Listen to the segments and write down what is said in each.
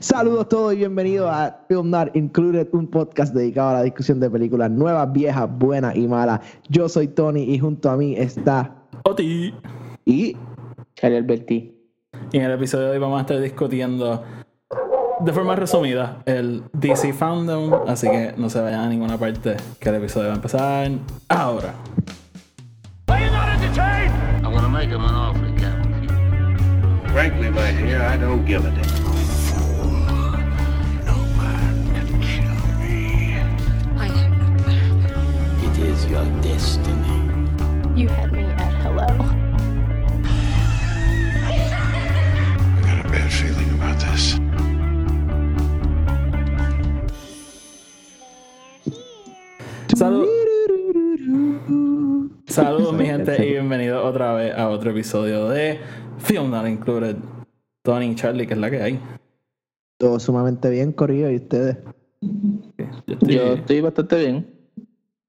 Saludos a todos y bienvenidos a Film Not Included, un podcast dedicado a la discusión de películas nuevas, viejas, buenas y malas. Yo soy Tony y junto a mí está Oti. y Charlie Alberti. Y en el episodio de hoy vamos a estar discutiendo de forma resumida el DC Fandom, así que no se vayan a ninguna parte, que el episodio va a empezar ahora. Frankly, my dear, I don't give a damn. Your destiny. You had me at hello. I got a bad feeling about this. Salud. Saludos mi gente y bienvenidos otra vez a otro episodio de Film Not Included. Tony y Charlie, que es la que hay. todo sumamente bien corrido y ustedes. Yo estoy, Yo estoy bastante bien,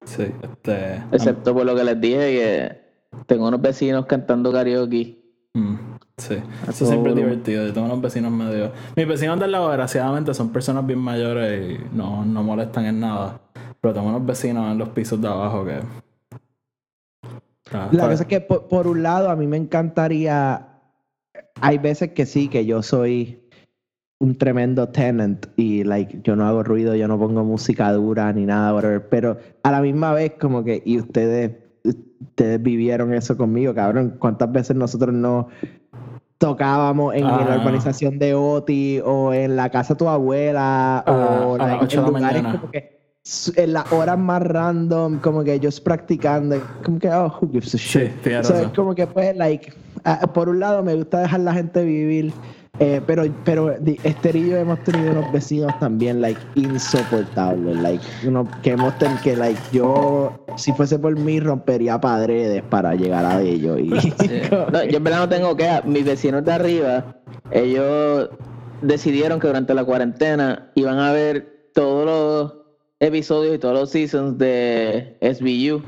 sí, este, excepto por lo que les dije que tengo unos vecinos cantando karaoke. Mm, sí, A eso siempre es divertido. Yo tengo unos vecinos medio. Mis vecinos del lado, desgraciadamente, son personas bien mayores y no, no molestan en nada. Pero tengo unos vecinos en los pisos de abajo que. Ah, La está- cosa es que por, por un lado a mí me encantaría, hay veces que sí, que yo soy un tremendo tenant y like yo no hago ruido, yo no pongo música dura ni nada, whatever, pero a la misma vez como que, y ustedes, ustedes vivieron eso conmigo, cabrón, cuántas veces nosotros no tocábamos en, Ah. la urbanización de Oti o en la casa de tu abuela Ah, o like, en lugares mañana. como que en las horas más random, como que yo practicando, como que, oh, who gives a shit. tienes So, es como que, pues, like, ah, por un lado me gusta dejar la gente vivir, eh, pero, pero Esther y yo hemos tenido unos vecinos también, like, insoportables, like, uno, que hemos tenido, que, like, yo, si fuese por mí, rompería padredes para llegar a ellos. Y, No, yo en verdad no tengo que. Mis vecinos de arriba, ellos decidieron que durante la cuarentena iban a ver todos los episodios y todos los seasons de SBU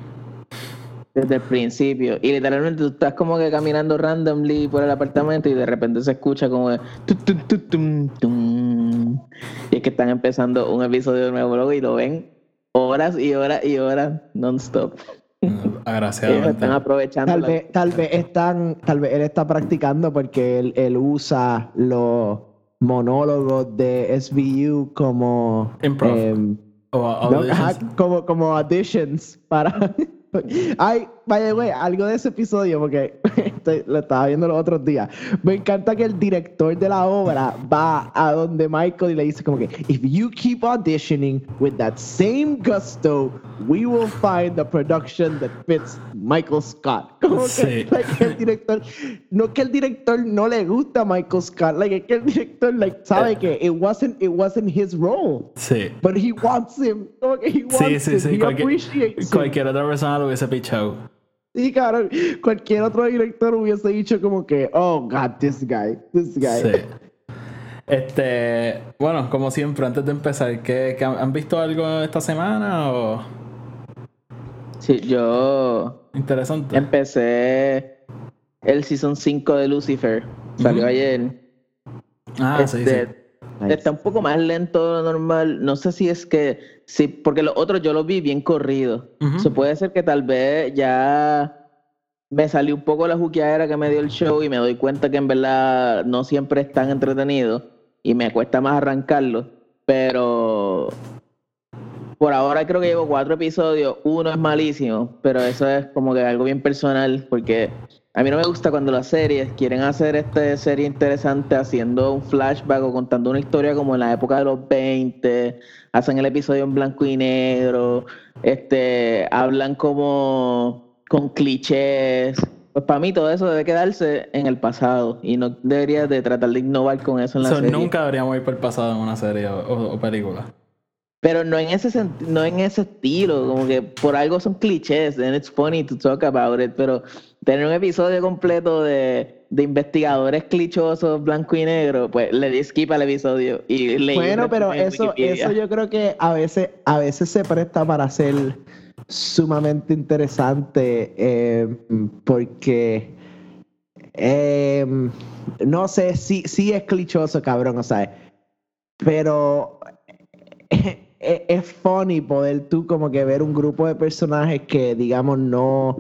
desde el principio. Y literalmente tú estás como que caminando randomly por el apartamento y de repente se escucha como de. Y es que están empezando un episodio nuevo luego y lo ven horas y horas y horas non-stop. Agraciadamente. están aprovechando. Tal la- vez, tal vez están, tal vez él está practicando porque él, él usa los monólogos de SVU como Improv. em, O no, auditions. ajá, como, como auditions para ay, vaya güey, algo de ese episodio porque estoy- lo estaba viendo los otros días. Me encanta que el director de la obra va a donde Michael y le dice como que if you keep auditioning with that same gusto, we will find the production that fits Michael Scott. Como que, Sí. like, el director, no que el director no le gusta a Michael Scott, like es que el director like sabe Eh. que it wasn't it wasn't his role. Sí. But he wants him. Como que he wants Sí, sí, him. He Cualquier, appreciates him. cualquier otra persona lo hubiese pichado. Sí, cabrón. Cualquier otro director hubiese dicho como que, oh, God, this guy, this guy. Sí. Este, bueno, como siempre, antes de empezar, ¿qué, qué han han visto algo esta semana o Sí, yo interesante? empecé el season 5 de Lucifer. Salió Ujú. ayer. ah, sí, sí. Este, Nice. Está un poco más lento de lo normal. No sé si es que. Sí, porque los otros yo los vi bien corridos. Ujú. So, puede ser que tal vez ya me salió un poco la juqueadera que me dio el show y me doy cuenta que en verdad no siempre es tan entretenido y me cuesta más arrancarlo. Pero por ahora creo que llevo cuatro episodios. Uno es malísimo, pero eso es como que algo bien personal porque a mí no me gusta cuando las series quieren hacer esta serie interesante haciendo un flashback o contando una historia como en la época de los 20, hacen el episodio en blanco y negro, este, hablan como con clichés. Pues para mí todo eso debe quedarse en el pasado y no debería de tratar de innovar con eso en la So, serie. nunca deberíamos ir por el pasado en una serie o, película. Pero no en ese no en ese estilo, como que por algo son clichés, and it's funny to talk about it, pero tener un episodio completo de, de investigadores clichosos blanco y negro, pues le di skip al episodio y leí Bueno, pero eso, eso yo creo que a veces, a veces se presta para ser sumamente interesante eh, porque eh, no sé, sí, sí es clichoso, cabrón, o sea, pero es, es funny poder tú como que ver un grupo de personajes que digamos no,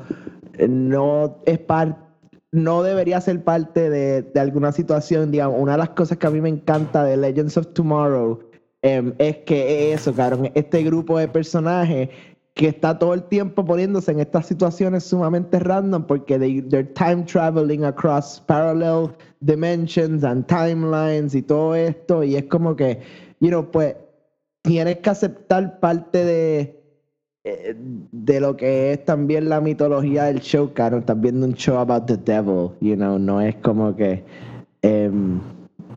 no es parte no debería ser parte de, de alguna situación, digamos, una de las cosas que a mí me encanta de Legends of Tomorrow em, es que es eso, cabrón, este grupo de personajes que está todo el tiempo poniéndose en estas situaciones sumamente random porque they, they're time traveling across parallel dimensions and timelines y todo esto y es como que, you know, pues tienes que aceptar parte de eh, de lo que es también la mitología del show, claro, estás viendo un show about the devil, you know, no es como que em,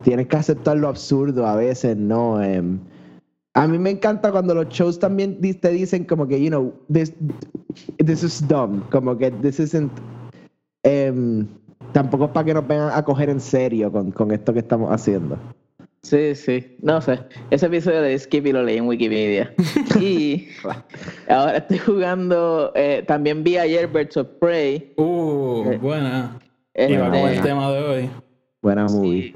tienes que aceptar lo absurdo a veces, ¿no? Em, a mí me encanta cuando los shows también te dicen como que, you know, this, this is dumb, como que this isn't... em, tampoco es para que nos vengan a coger en serio con, con esto que estamos haciendo. Sí, sí. No sé. Ese episodio de Skippy lo leí en Wikipedia. y ahora estoy jugando. eh, también vi ayer Birds of Prey. Uh, Eh, buena. este, Y va con el tema de hoy. Buena movie.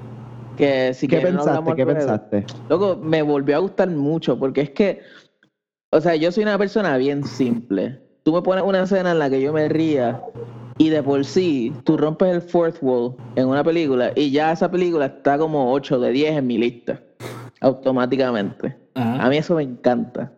que si ¿Qué quieren no pensaste? hablamos ¿Qué luego. pensaste? Loco, me volvió a gustar mucho porque es que, o sea, yo soy una persona bien simple. Tú me pones una escena en la que yo me ría y de por sí tú rompes el fourth wall en una película y ya esa película está como 8 de 10 en mi lista, automáticamente. Ajá. A mí eso me encanta.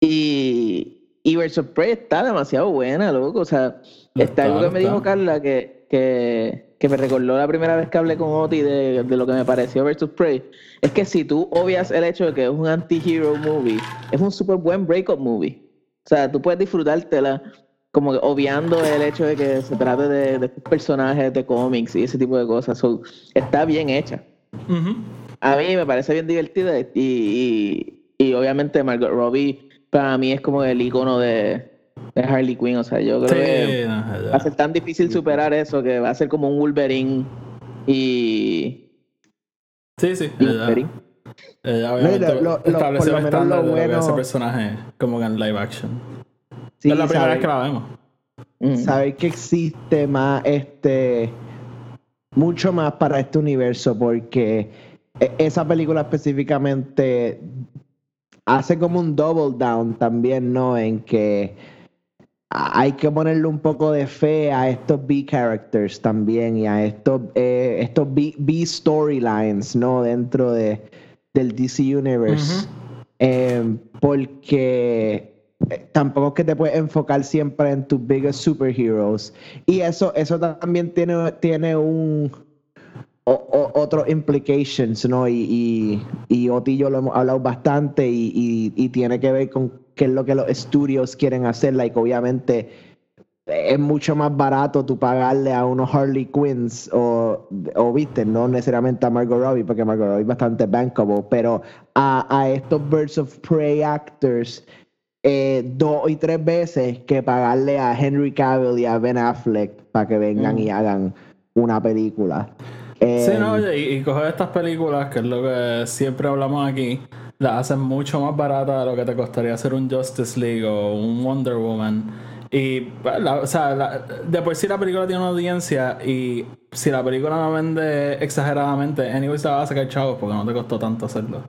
Y, y of Prey está demasiado buena, loco. O sea, está está, algo que me dijo. Carla que, que, que me recordó la primera vez que hablé con Oti de, de lo que me pareció of Prey. Es que si tú obvias el hecho de que es un anti-hero movie, es un súper buen breakup movie. O sea, tú puedes disfrutártela como que obviando el hecho de que se trate de, personajes de cómics y ese tipo de cosas. So, está bien hecha. A mí me parece bien divertida y, y, y obviamente Margot Robbie para mí es como el icono de, de Harley Quinn. O sea, yo creo que Sí, va a ser tan difícil superar eso que va a ser como un Wolverine y, sí, sí. y Wolverine. ella obviamente lo- por el lo lo de lo que es ese bueno- personaje como en live action. Sí, es la primera sabe- vez que la vemos. Mm. saber que existe más este mucho más para este universo porque e- esa película específicamente hace como un double down también, ¿no? En que hay que ponerle un poco de fe a estos B characters también y a estos eh, estos B, B storylines, ¿no? Dentro de del DC Universe. Eh, porque tampoco es que te puedes enfocar siempre en tus biggest superheroes. Y eso, eso también tiene, tiene un o- o- otros implications, ¿no? Y, y, y Oti y yo lo hemos hablado bastante y, y- y tiene que ver con qué es lo que los estudios quieren hacer. Like, obviamente es mucho más barato tú pagarle a unos Harley Quinns o, o viste, no necesariamente a Margot Robbie, porque Margot Robbie es bastante bankable, pero a, a estos Birds of Prey actors eh, dos y tres veces que pagarle a Henry Cavill y a Ben Affleck para que vengan y hagan una película. Sí, Eh, no, oye, y, y coger estas películas, que es lo que siempre hablamos aquí, las hacen mucho más baratas de lo que te costaría hacer un Justice League o un Wonder Woman. Y, pues, la- o sea, la- de por sí la película tiene una audiencia y si la película no vende exageradamente, anyways la vas a sacar chavos porque no te costó tanto hacerlo.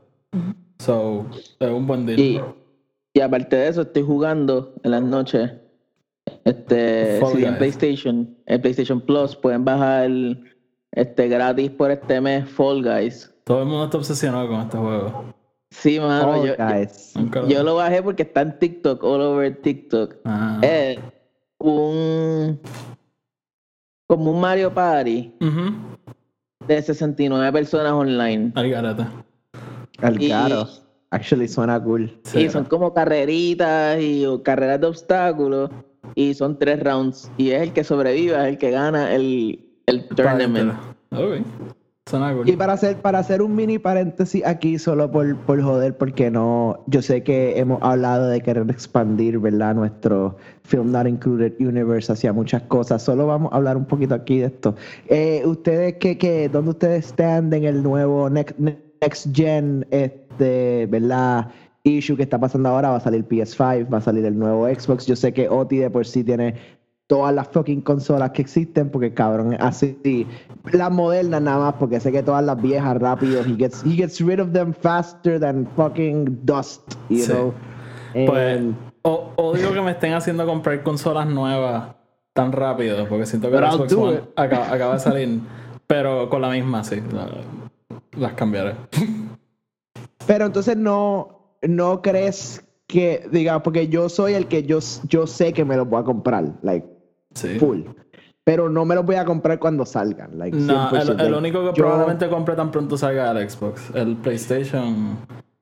So, es un buen deal. Y, y aparte de eso, estoy jugando en las noches. Este, si en. PlayStation, en PlayStation Plus pueden bajar este gratis por este mes Fall Guys. Todo el mundo está obsesionado con este juego. Sí, mano, Fall yo, Guys. Yo lo bajé porque está en TikTok, all over TikTok. Ah. Es un como un Mario Party Ujú. de 69 personas online. Al garete. Al. Actually suena cool. Sí. Y son como carreritas y o carreras de obstáculos. Y son tres rounds. Y es el que sobrevive, es el que gana el, el tournament. Ok. Suena cool. Y para hacer, para hacer un mini paréntesis aquí, solo por, por joder, porque no, yo sé que hemos hablado de querer expandir, ¿verdad? Nuestro Film Not Included Universe hacia muchas cosas. Solo vamos a hablar un poquito aquí de esto. Eh, ustedes, qué, qué, ¿dónde ustedes están en el nuevo Next, next Gen, este, ¿verdad? Issue que está pasando ahora, va a salir PS5, va a salir el nuevo Xbox. Yo sé que Oti de por sí tiene todas las fucking consolas que existen, porque cabrón, así, las modernas nada más, porque sé que todas las viejas rápido, he gets, he gets rid of them faster than fucking dust, you Sí. know. Pues, And- o- odio que me estén haciendo comprar consolas nuevas tan rápido, porque siento que I'll Xbox One acaba, acaba de salir, pero con la misma, sí. la- las cambiaré. Pero entonces no, no crees que, diga, porque yo soy el que yo, yo sé que me los voy a comprar, like, Sí. full. Pero no me los voy a comprar cuando salgan, like, No, 100%, el, el like, único que yo- probablemente compre tan pronto salga el Xbox, el PlayStation.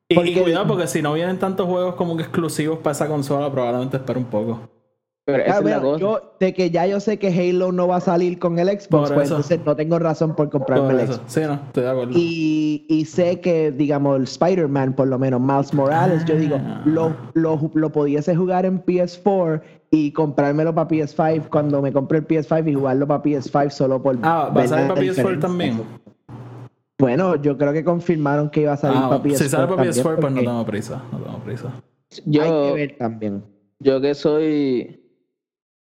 Y, y Porque- cuidado, porque si no vienen tantos juegos como que exclusivos para esa consola, probablemente espere un poco. Pero esa Ah, es la bueno, cosa. yo, de que ya yo sé que Halo no va a salir con el Xbox, Por pues eso. entonces no tengo razón por comprarme Por el. Xbox. Sí, no, estoy de acuerdo. Y, y sé que, digamos, el Spider-Man, por lo menos, Miles Morales, yo digo, Ah. lo, lo, lo pudiese jugar en PS4 y comprármelo para PS5 cuando me compre el PS5 y jugarlo para PS5 solo por. Ah, ¿va a salir para PS4 diferencia. también? Bueno, yo creo que confirmaron que iba a salir Ah, para PS4. si sale para también, PS4, pues no tengo prisa. No tengo prisa. Hay que ver también. yo que soy.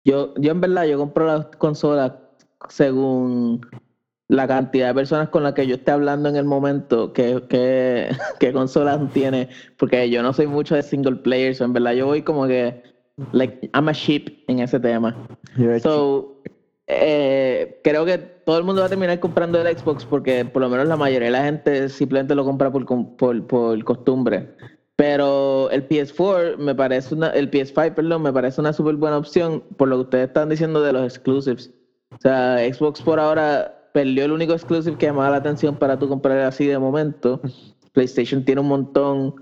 Yo, yo en verdad, yo compro las consolas según la cantidad de personas con las que yo esté hablando en el momento, que, que, que consolas tiene, porque yo no soy mucho de single player, so en verdad yo voy como que, like, I'm a sheep en ese tema. You're So, eh, creo que todo el mundo va a terminar comprando el Xbox porque por lo menos la mayoría de la gente simplemente lo compra por, por, por costumbre. Pero el PS4 me parece una, el PS5, perdón, me parece una súper buena opción por lo que ustedes están diciendo de los exclusives. O sea, Xbox por ahora perdió el único exclusive que llamaba la atención para tú comprar así de momento. PlayStation tiene un montón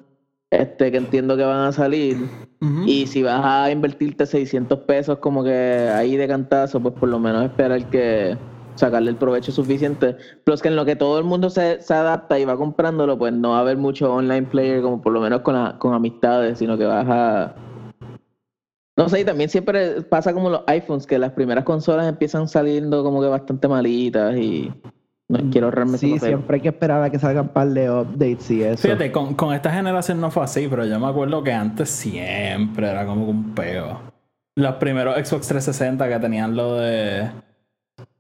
este, que entiendo que van a salir. Y si vas a invertirte 600 pesos como que ahí de cantazo, pues por lo menos esperar que sacarle el provecho suficiente. Plus que en lo que todo el mundo se, se adapta y va comprándolo, pues no va a haber mucho online player como por lo menos con, la- con amistades, sino que vas a... No sé, y también siempre pasa como los iPhones, que las primeras consolas empiezan saliendo como que bastante malitas y no quiero ahorrarme ese Sí, siempre hay que esperar a que salgan un par de updates y eso. Fíjate, con, con esta generación no fue así, pero yo me acuerdo que antes siempre era como que un peo. Los primeros Xbox 360 que tenían lo de.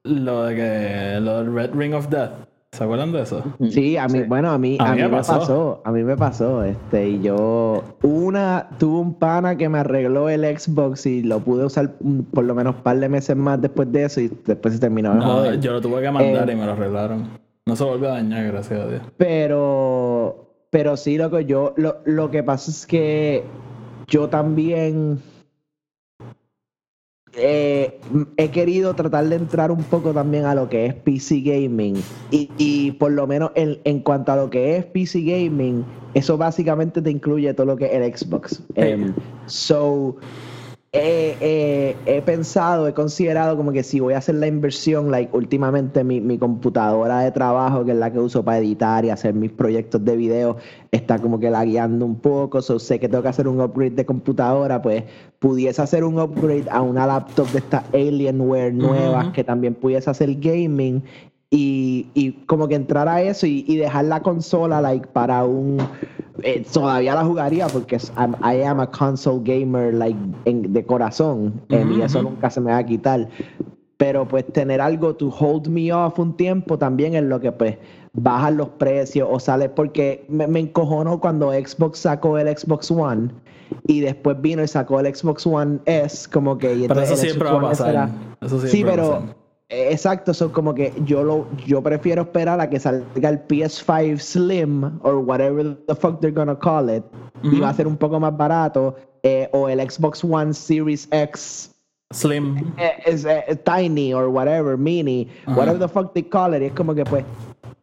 Lo de que. Lo del Red Ring of Death. ¿Se acuerdan de eso? Sí, a mí, bueno, a mí, a mí me pasó. a mí me pasó, este, y yo, una, tuve un pana que me arregló el Xbox y lo pude usar por lo menos un par de meses más después de eso y después se terminó de No, joder. yo lo tuve que mandar Eh, y me lo arreglaron. No se volvió a dañar, gracias a Dios. Pero, pero sí, loco, yo, lo, lo que pasa es que yo también eh, he querido tratar de entrar un poco también a lo que es PC Gaming. Y, y por lo menos en, en cuanto a lo que es PC Gaming, eso básicamente te incluye todo lo que es el Xbox. Em, so, he, pensado, he considerado como que si voy a hacer la inversión, like últimamente mi, mi computadora de trabajo, que es la que uso para editar y hacer mis proyectos de video, está como que lagueando un poco, so sé que tengo que hacer un upgrade de computadora, pues pudiese hacer un upgrade a una laptop de estas Alienware nuevas que también pudiese hacer gaming y, y como que entrar a eso y, y dejar la consola like para un eh, todavía la jugaría porque I'm- I am a console gamer like en- de corazón em, y eso nunca se me va a quitar pero pues tener algo to hold me off un tiempo también en lo que pues bajan los precios o sale porque me, me encojonó cuando Xbox sacó el Xbox One y después vino y sacó el Xbox One S como que y Pero eso siempre Xbox va a pasar. era- Eso Sí, pero eh, exacto, son como que yo lo yo prefiero esperar a que salga el PS5 Slim or whatever the fuck they're gonna call it y Ujú. va a ser un poco más barato eh, o el Xbox One Series X Slim. eh, es eh, tiny or whatever mini whatever the fuck they call it y es como que pues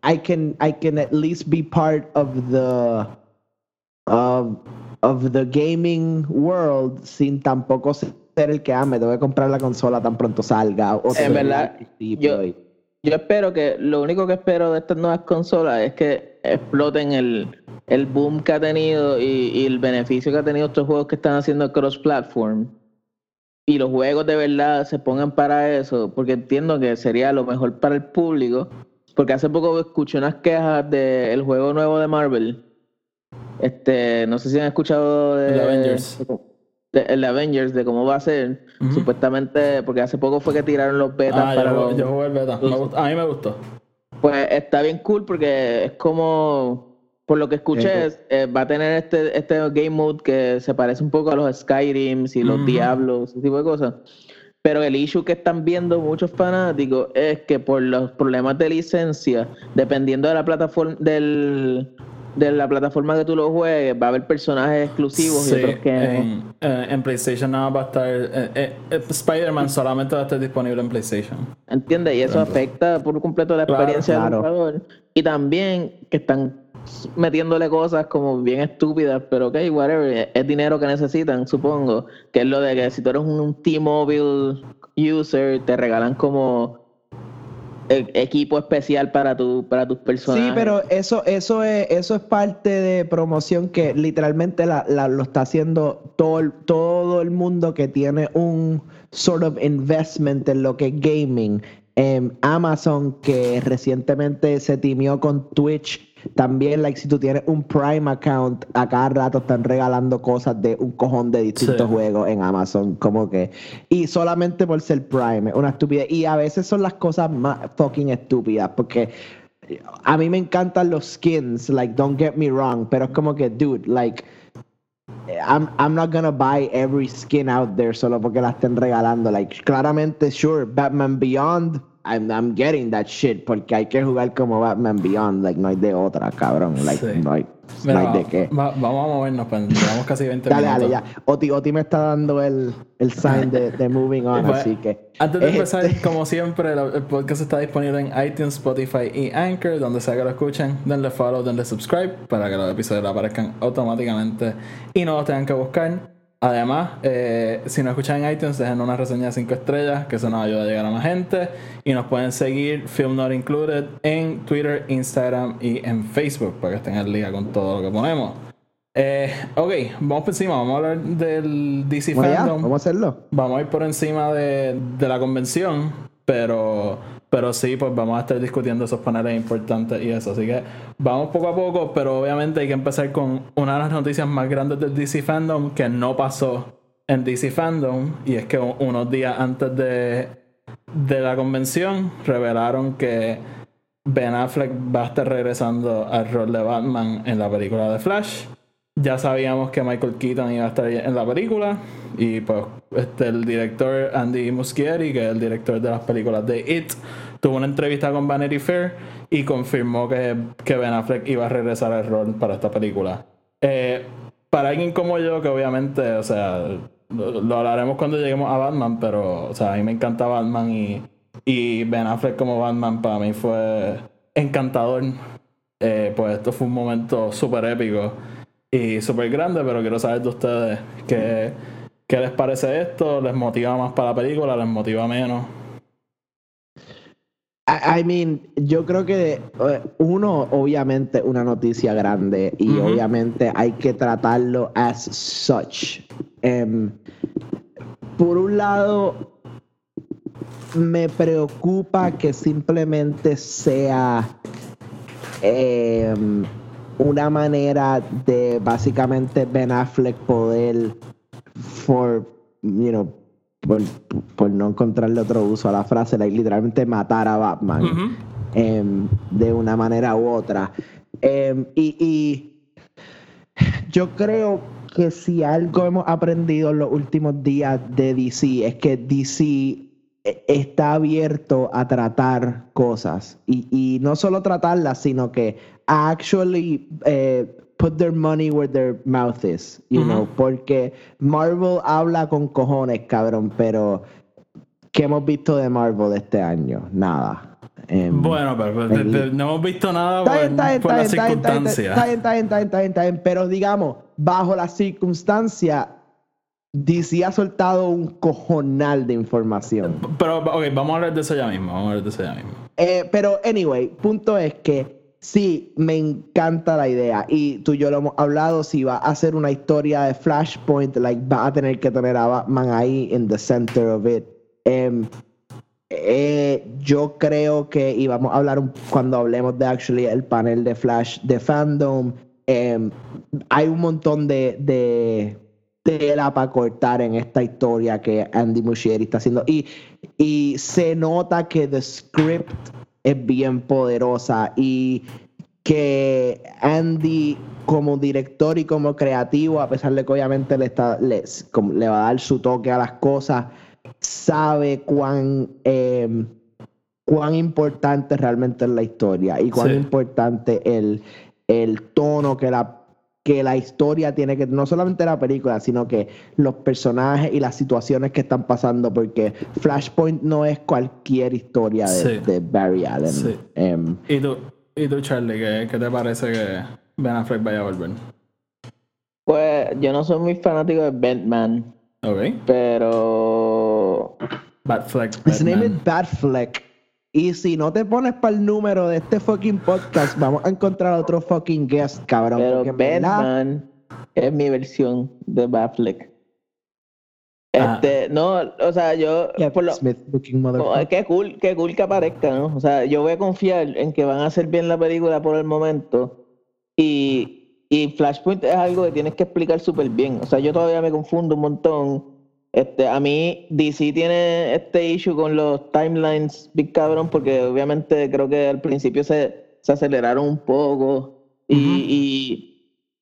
I can I can at least be part of the of, of the gaming world sin tampoco ser el que ah, me tengo que comprar la consola tan pronto salga o En verdad, al principio yo- y- Yo espero que, lo único que espero de estas nuevas consolas es que exploten el, el boom que ha tenido y, y el beneficio que ha tenido estos juegos que están haciendo cross-platform. Y los juegos de verdad se pongan para eso, porque entiendo que sería lo mejor para el público. Porque hace poco escuché unas quejas del juego nuevo de Marvel. Este, no sé si han escuchado de El Avengers. de, el Avengers, de cómo va a ser. Supuestamente, porque hace poco fue que tiraron los betas Ah, para yo, los- yo jugué el beta. Me gustó- a mí me gustó. Pues está bien cool porque es como, por lo que escuché, eh, va a tener este, este game mode que se parece un poco a los Skyrims y los. Diablos, ese tipo de cosas. Pero el issue que están viendo muchos fanáticos es que por los problemas de licencia, dependiendo de la plataforma del de la plataforma que tú lo juegues, va a haber personajes exclusivos Sí, y otros que en, eh, en PlayStation nada va a estar. eh, eh, Spider-Man solamente va a estar disponible en PlayStation. ¿Entiendes? Y eso afecta por completo la experiencia claro. del jugador. Y también que están metiéndole cosas como bien estúpidas, pero ok, whatever, es dinero que necesitan, supongo. Que es lo de que si tú eres un T-Mobile user, te regalan como equipo especial para tu para tus personajes. Sí, pero eso, eso es, eso es parte de promoción que literalmente la, la- lo está haciendo todo, el- todo el mundo que tiene un sort of investment en lo que es gaming. Em, Amazon, que recientemente se timió con Twitch, también, like, si tú tienes un Prime account, a cada rato están regalando cosas de un cojón de distintos Sí. juegos en Amazon, como que, y solamente por ser Prime, es una estupidez. Y a veces son las cosas más fucking estúpidas, porque a mí me encantan los skins, like, don't get me wrong, pero es como que, dude, like, I'm, I'm not gonna buy every skin out there solo porque la estén regalando. Like, claramente, sure, Batman Beyond, I'm, I'm getting that shit porque hay que jugar como Batman Beyond. Like, no hay de otra, cabrón. Like, Sí. no hay, Mira, no hay de qué. va- vamos a movernos, pues, llevamos casi 20 Dale, minutos. dale, ya. Oti, Oti me está dando el, el sign de, de moving on, Pues, así que. Antes de Este- empezar, como siempre, el podcast está disponible en iTunes, Spotify y Anchor, donde sea que lo escuchen. Denle follow, denle subscribe para que los episodios aparezcan automáticamente y no los tengan que buscar. Además, eh, si nos escuchan en iTunes, dejen una reseña de 5 estrellas, que eso nos ayuda a llegar a más gente. Y nos pueden seguir, Film Not Included, en Twitter, Instagram y en Facebook, para que estén al día con todo lo que ponemos. Eh, ok, vamos por encima, vamos a hablar del DC Bueno, ya, Fandom. vamos a hacerlo. Vamos a ir por encima de, de la convención, pero, pero sí, pues vamos a estar discutiendo esos paneles importantes y eso. Así que vamos poco a poco, pero obviamente hay que empezar con una de las noticias más grandes del DC Fandom que no pasó en DC Fandom, y es que unos días antes de, de la convención revelaron que Ben Affleck va a estar regresando al rol de Batman en la película de Flash. Ya sabíamos que Michael Keaton iba a estar en la película. Y pues este, el director Andy Muschietti, que es el director de las películas de It, tuvo una entrevista con Vanity Fair y confirmó que, que Ben Affleck iba a regresar al rol para esta película. Eh, para alguien como yo, que obviamente, o sea, lo, hablaremos cuando lleguemos a Batman, pero, o sea, a mí me encanta Batman y, y Ben Affleck como Batman para mí fue encantador. Eh, pues esto fue un momento súper épico y súper grande, pero quiero saber de ustedes qué, qué les parece esto, les motiva más para la película, les motiva menos. I, mean, yo creo que eh, uno, obviamente, una noticia grande y obviamente hay que tratarlo as such. Em, por un lado, me preocupa que simplemente sea em, una manera de básicamente Ben Affleck poder for you know por, por no encontrarle otro uso a la frase like, literalmente matar a Batman em, de una manera u otra. Em, y, y yo creo que si algo hemos aprendido en los últimos días de DC es que DC e- está abierto a tratar cosas. Y, y no solo tratarlas sino que actually eh, put their money where their mouth is you Ujú. know porque Marvel habla con cojones cabrón pero ¿qué hemos visto de Marvel este año? nada Em, Bueno, pero, pero, pero no hemos visto nada por, las circunstancias. pero digamos, bajo las circunstancias, DC ha soltado un cojonal de información. Pero, ok, vamos a hablar de eso ya mismo. Vamos a hablar de eso ya mismo. Eh, pero, anyway, punto es que sí, me encanta la idea. Y tú y yo lo hemos hablado. Si va a hacer una historia de Flashpoint, like, va a tener que tener a Batman ahí in the center of it. Em, eh, yo creo que, y vamos a hablar cuando hablemos de actually el panel de Flash de fandom, em, hay un montón de, de tela para cortar en esta historia que Andy Muschietti está haciendo. Y, y se nota que the script es bien poderosa y que Andy como director y como creativo, a pesar de que obviamente le, está, le, como le va a dar su toque a las cosas, sabe cuán, eh, cuán importante realmente es la historia y cuán Sí. importante el, el tono que la, que la historia tiene que, no solamente la película, sino que los personajes y las situaciones que están pasando, porque Flashpoint no es cualquier historia de, Sí. de Barry Allen. Sí. Em, ¿Y tú, y tú Charlie, ¿qué, qué te parece que Ben Affleck vaya a volver? Pues yo no soy muy fanático de Batman, Ok. pero Batfleck. His name Batman. is Batfleck. Y si no te pones para el número de este fucking podcast, vamos a encontrar otro fucking guest, cabrón. pero Batman es mi versión de Batfleck. Ah. Este, no, o sea, yo Kevin por lo, Smith motherfucker. qué cool, qué cool que aparezca, ¿no? O sea, yo voy a confiar en que van a hacer bien la película por el momento. Y, y Flashpoint es algo que tienes que explicar súper bien. O sea, yo todavía me confundo un montón. Este, a mí DC tiene este issue con los timelines, big cabrón, porque obviamente creo que al principio se, se aceleraron un poco. Y, y,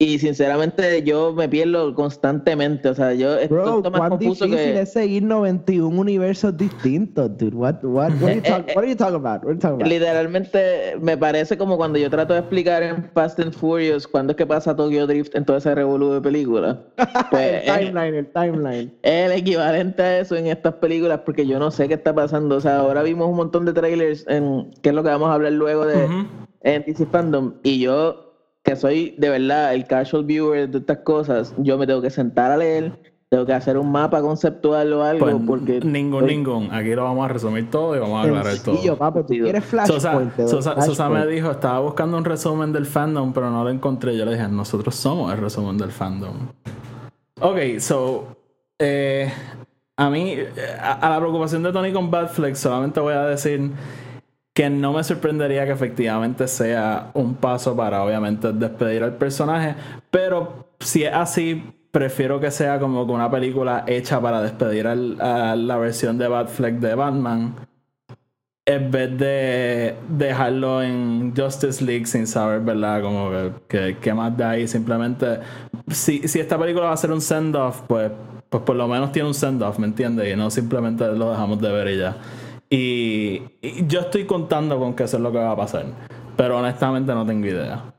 y sinceramente yo me pierdo constantemente. O sea, yo esto Bro, está más cuán confuso difícil que. es seguir 91 universos distintos, dude. What, what, what, are you talk- what are you talking about? What are you talking about? Literalmente me parece como cuando yo trato de explicar en Fast and Furious cuándo es que pasa Tokyo Drift en todo ese revolú de películas. Pues el es, timeline, el timeline. es el equivalente a eso en estas películas porque yo no sé qué está pasando. O sea, ahora vimos un montón de trailers en que es lo que vamos a hablar luego de en DC Fandom y yo que soy de verdad el casual viewer de estas cosas, yo me tengo que sentar a leer, tengo que hacer un mapa conceptual o algo Pues porque ningún, ningún. Aquí lo vamos a resumir todo y vamos a aclarar todo. Papi. Tú quieres Sosa, Flashpoint. Sosa- Sosa me dijo, estaba buscando un resumen del fandom, pero no lo encontré. Yo le dije, nosotros somos el resumen del fandom. Ok, so, eh, a mí, eh, a, a la preocupación de Tony con Batfleck, solamente voy a decir que no me sorprendería que efectivamente sea un paso para, obviamente, despedir al personaje, pero si es así, prefiero que sea como una película hecha para despedir al- a la versión de Batfleck de Batman en vez de dejarlo en Justice League sin saber, ¿verdad? Como que, que, que más de ahí. Simplemente, si, si esta película va a ser un send-off, pues, pues por lo menos tiene un send-off, ¿me entiendes? Y no simplemente lo dejamos de ver y ya. Y, y yo estoy contando con que eso es lo que va a pasar. Pero honestamente no tengo idea.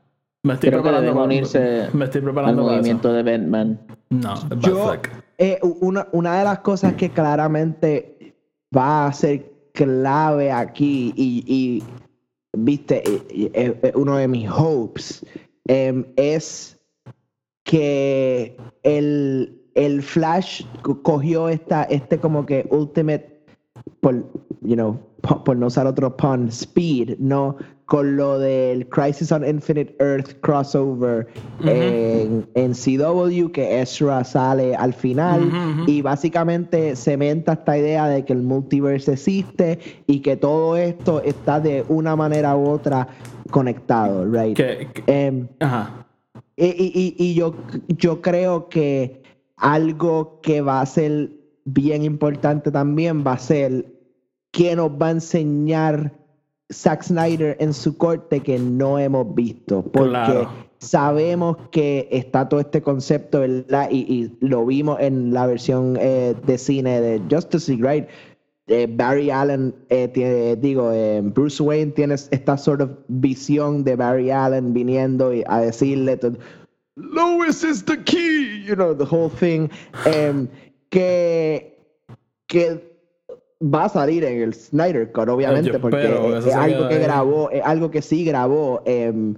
Me estoy creo que preparando para, unirse me estoy al preparando para eso. movimiento de Batman. No, Yo, eh, una, una de las cosas que claramente va a ser clave aquí y, y, viste, eh, eh, uno de mis hopes em, es que el, el Flash co- cogió esta, este como que ultimate, por, you know, po- por no usar otro pun, speed, ¿no? Con lo del Crisis on Infinite Earth crossover en, en CW, que Ezra sale al final y básicamente cementa esta idea de que el multiverse existe y que todo esto está de una manera u otra conectado, right? Que- que- Em, ajá. y, y- y- y yo, yo creo que algo que va a ser bien importante también va a ser que nos va a enseñar Zack Snyder en su corte que no hemos visto. Porque Claro. sabemos que está todo este concepto, ¿verdad? Y, y lo vimos en la versión eh, de cine de Justice League, right? Eh, Barry Allen, eh, tiene, digo, Bruce Wayne tiene esta sort of visión de Barry Allen viniendo y a decirle, Lois is the key, you know, the whole thing, em, que, que va a salir en el Snyder Cut, obviamente, porque es algo que grabó, es algo que sí grabó em,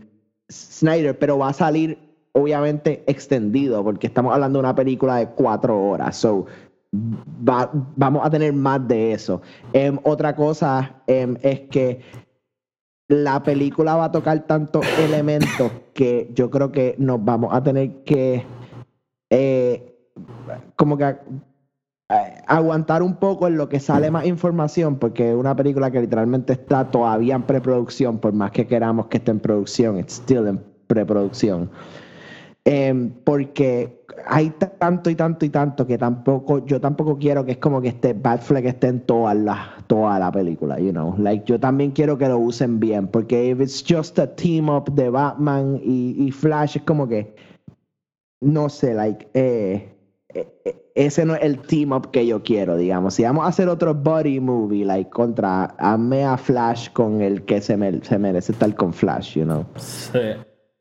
Snyder, pero va a salir obviamente extendido, porque estamos hablando de una película de cuatro horas, so va- vamos a tener más de eso. Em, otra cosa em, es que la película va a tocar tantos elementos que yo creo que nos vamos a tener que eh, como que eh, aguantar un poco en lo que sale más información, porque es una película que literalmente está todavía en preproducción, por más que queramos que esté en producción, it's still en preproducción. Em, porque hay tanto y tanto y tanto que tampoco, yo tampoco quiero que es como que este Batfleck esté en todas las, toda la película, you know. Like, yo también quiero que lo usen bien, porque if it's just a team up de Batman y, Flash, es como que, no sé, like, eh, eh, eh, ese no es el team up que yo quiero, digamos. Si vamos a hacer otro buddy movie, like, contra, ame a Flash con el que se, me- se merece estar con Flash, you know. Sí.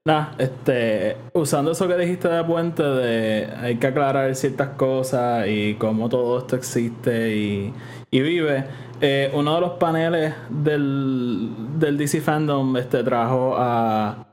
Nah, este, usando eso que dijiste de Puente, de hay que aclarar ciertas cosas y cómo todo esto existe y, y vive. eh, uno de los paneles del, del DC Fandom este, trajo a,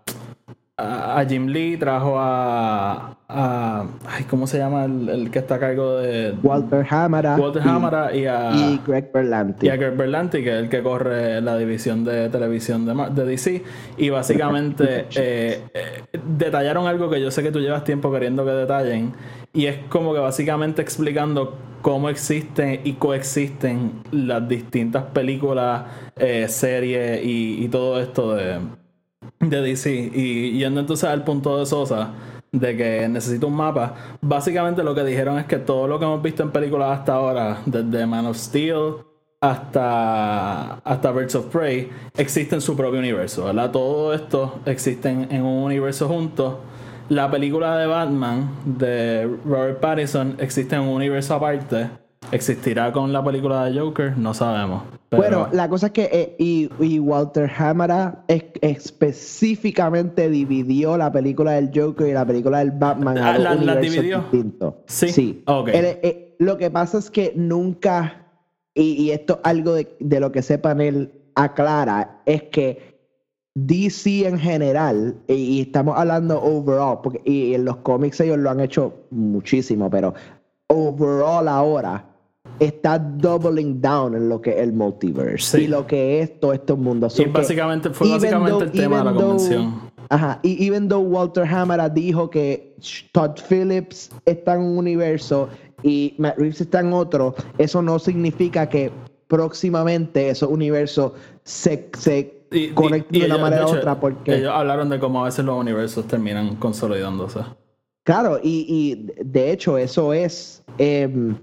a, a Jim Lee, trajo a, a. Ay, ¿Cómo se llama el, el que está a cargo de. Walter Hamada Walter y- Hamada y a. y Greg Berlanti. y a Greg Berlanti, que es el que corre la división de televisión de, de DC. Y básicamente eh, eh, detallaron algo que yo sé que tú llevas tiempo queriendo que detallen. Y es como que básicamente explicando cómo existen y coexisten las distintas películas, eh, series y, y todo esto de, de DC. Y yendo entonces al punto de Sosa, de que necesita un mapa, básicamente lo que dijeron es que todo lo que hemos visto en películas hasta ahora, desde Man of Steel hasta, hasta Birds of Prey, existe en su propio universo, ¿verdad? Todo esto existe en, un universo juntos. La película de Batman de Robert Pattinson existe en un universo aparte. ¿Existirá con la película de Joker? No sabemos. Pero- Bueno, la cosa es que eh, y, y Walter Hamada es- específicamente dividió la película del Joker y la película del Batman Ah, a ¿la- dividió? distintos. Sí. Ok. El- eh, lo que pasa es que nunca, y, y esto es algo de, de lo que sepan él aclara, es que DC en general, y, y estamos hablando overall, porque y en los cómics ellos lo han hecho muchísimo, pero overall ahora está doubling down en lo que es el multiverse Sí. y lo que es todo este mundo. Y básicamente fue básicamente though- el tema de la though- convención. Ajá, y even though Walter Hamada dijo que Todd Phillips está en un universo y Matt Reeves está en otro, eso no significa que próximamente esos universos se, se Y- conecten y de una ellos- manera u otra porque... Ellos hablaron de cómo a veces los universos terminan consolidándose. Claro, y, y de hecho eso es... em,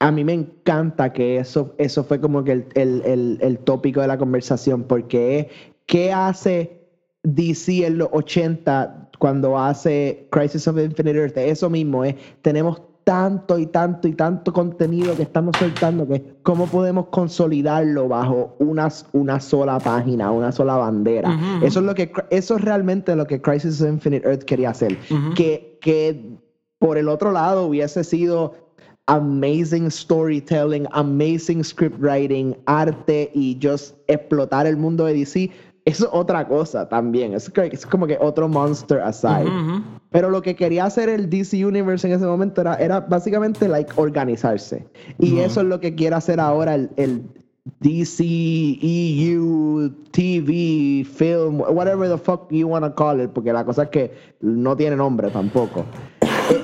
a mí me encanta que eso, eso fue como que el, el- el- el tópico de la conversación, porque es qué hace DC en los 80 cuando hace Crisis of Infinite Earth. Eso mismo es, tenemos tanto y tanto y tanto contenido que estamos soltando que cómo podemos consolidarlo bajo una, una sola página, una sola bandera. Eso es lo que eso es realmente lo que Crisis of Infinite Earth quería hacer. que, que por el otro lado hubiese sido amazing storytelling, amazing script writing, arte y just explotar el mundo de DC. Eso es otra cosa también. Es, como que otro monster aside. Pero lo que quería hacer el DC Universe en ese momento era, era básicamente like organizarse. Y eso es lo que quiere hacer ahora el, el DC, EU, TV, film, whatever the fuck you wanna call it, porque la cosa es que no tiene nombre tampoco.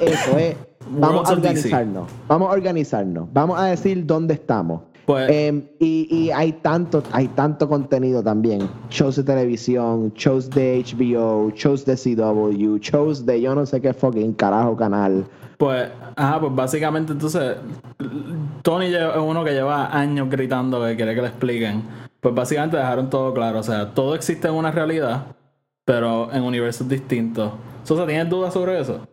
Eso es. Vamos a organizarnos. Vamos a organizarnos. Vamos a decir dónde estamos. Pues- Em, y, y hay tanto, hay tanto contenido también. Shows de televisión, shows de HBO, shows de CW, shows de yo no sé qué fucking carajo canal. Pues, ajá, pues básicamente entonces Tony es uno que lleva años gritando que quiere que le expliquen. Pues básicamente dejaron todo claro. O sea, todo existe en una realidad, pero en universos distintos. Sosa, ¿tienes dudas sobre eso?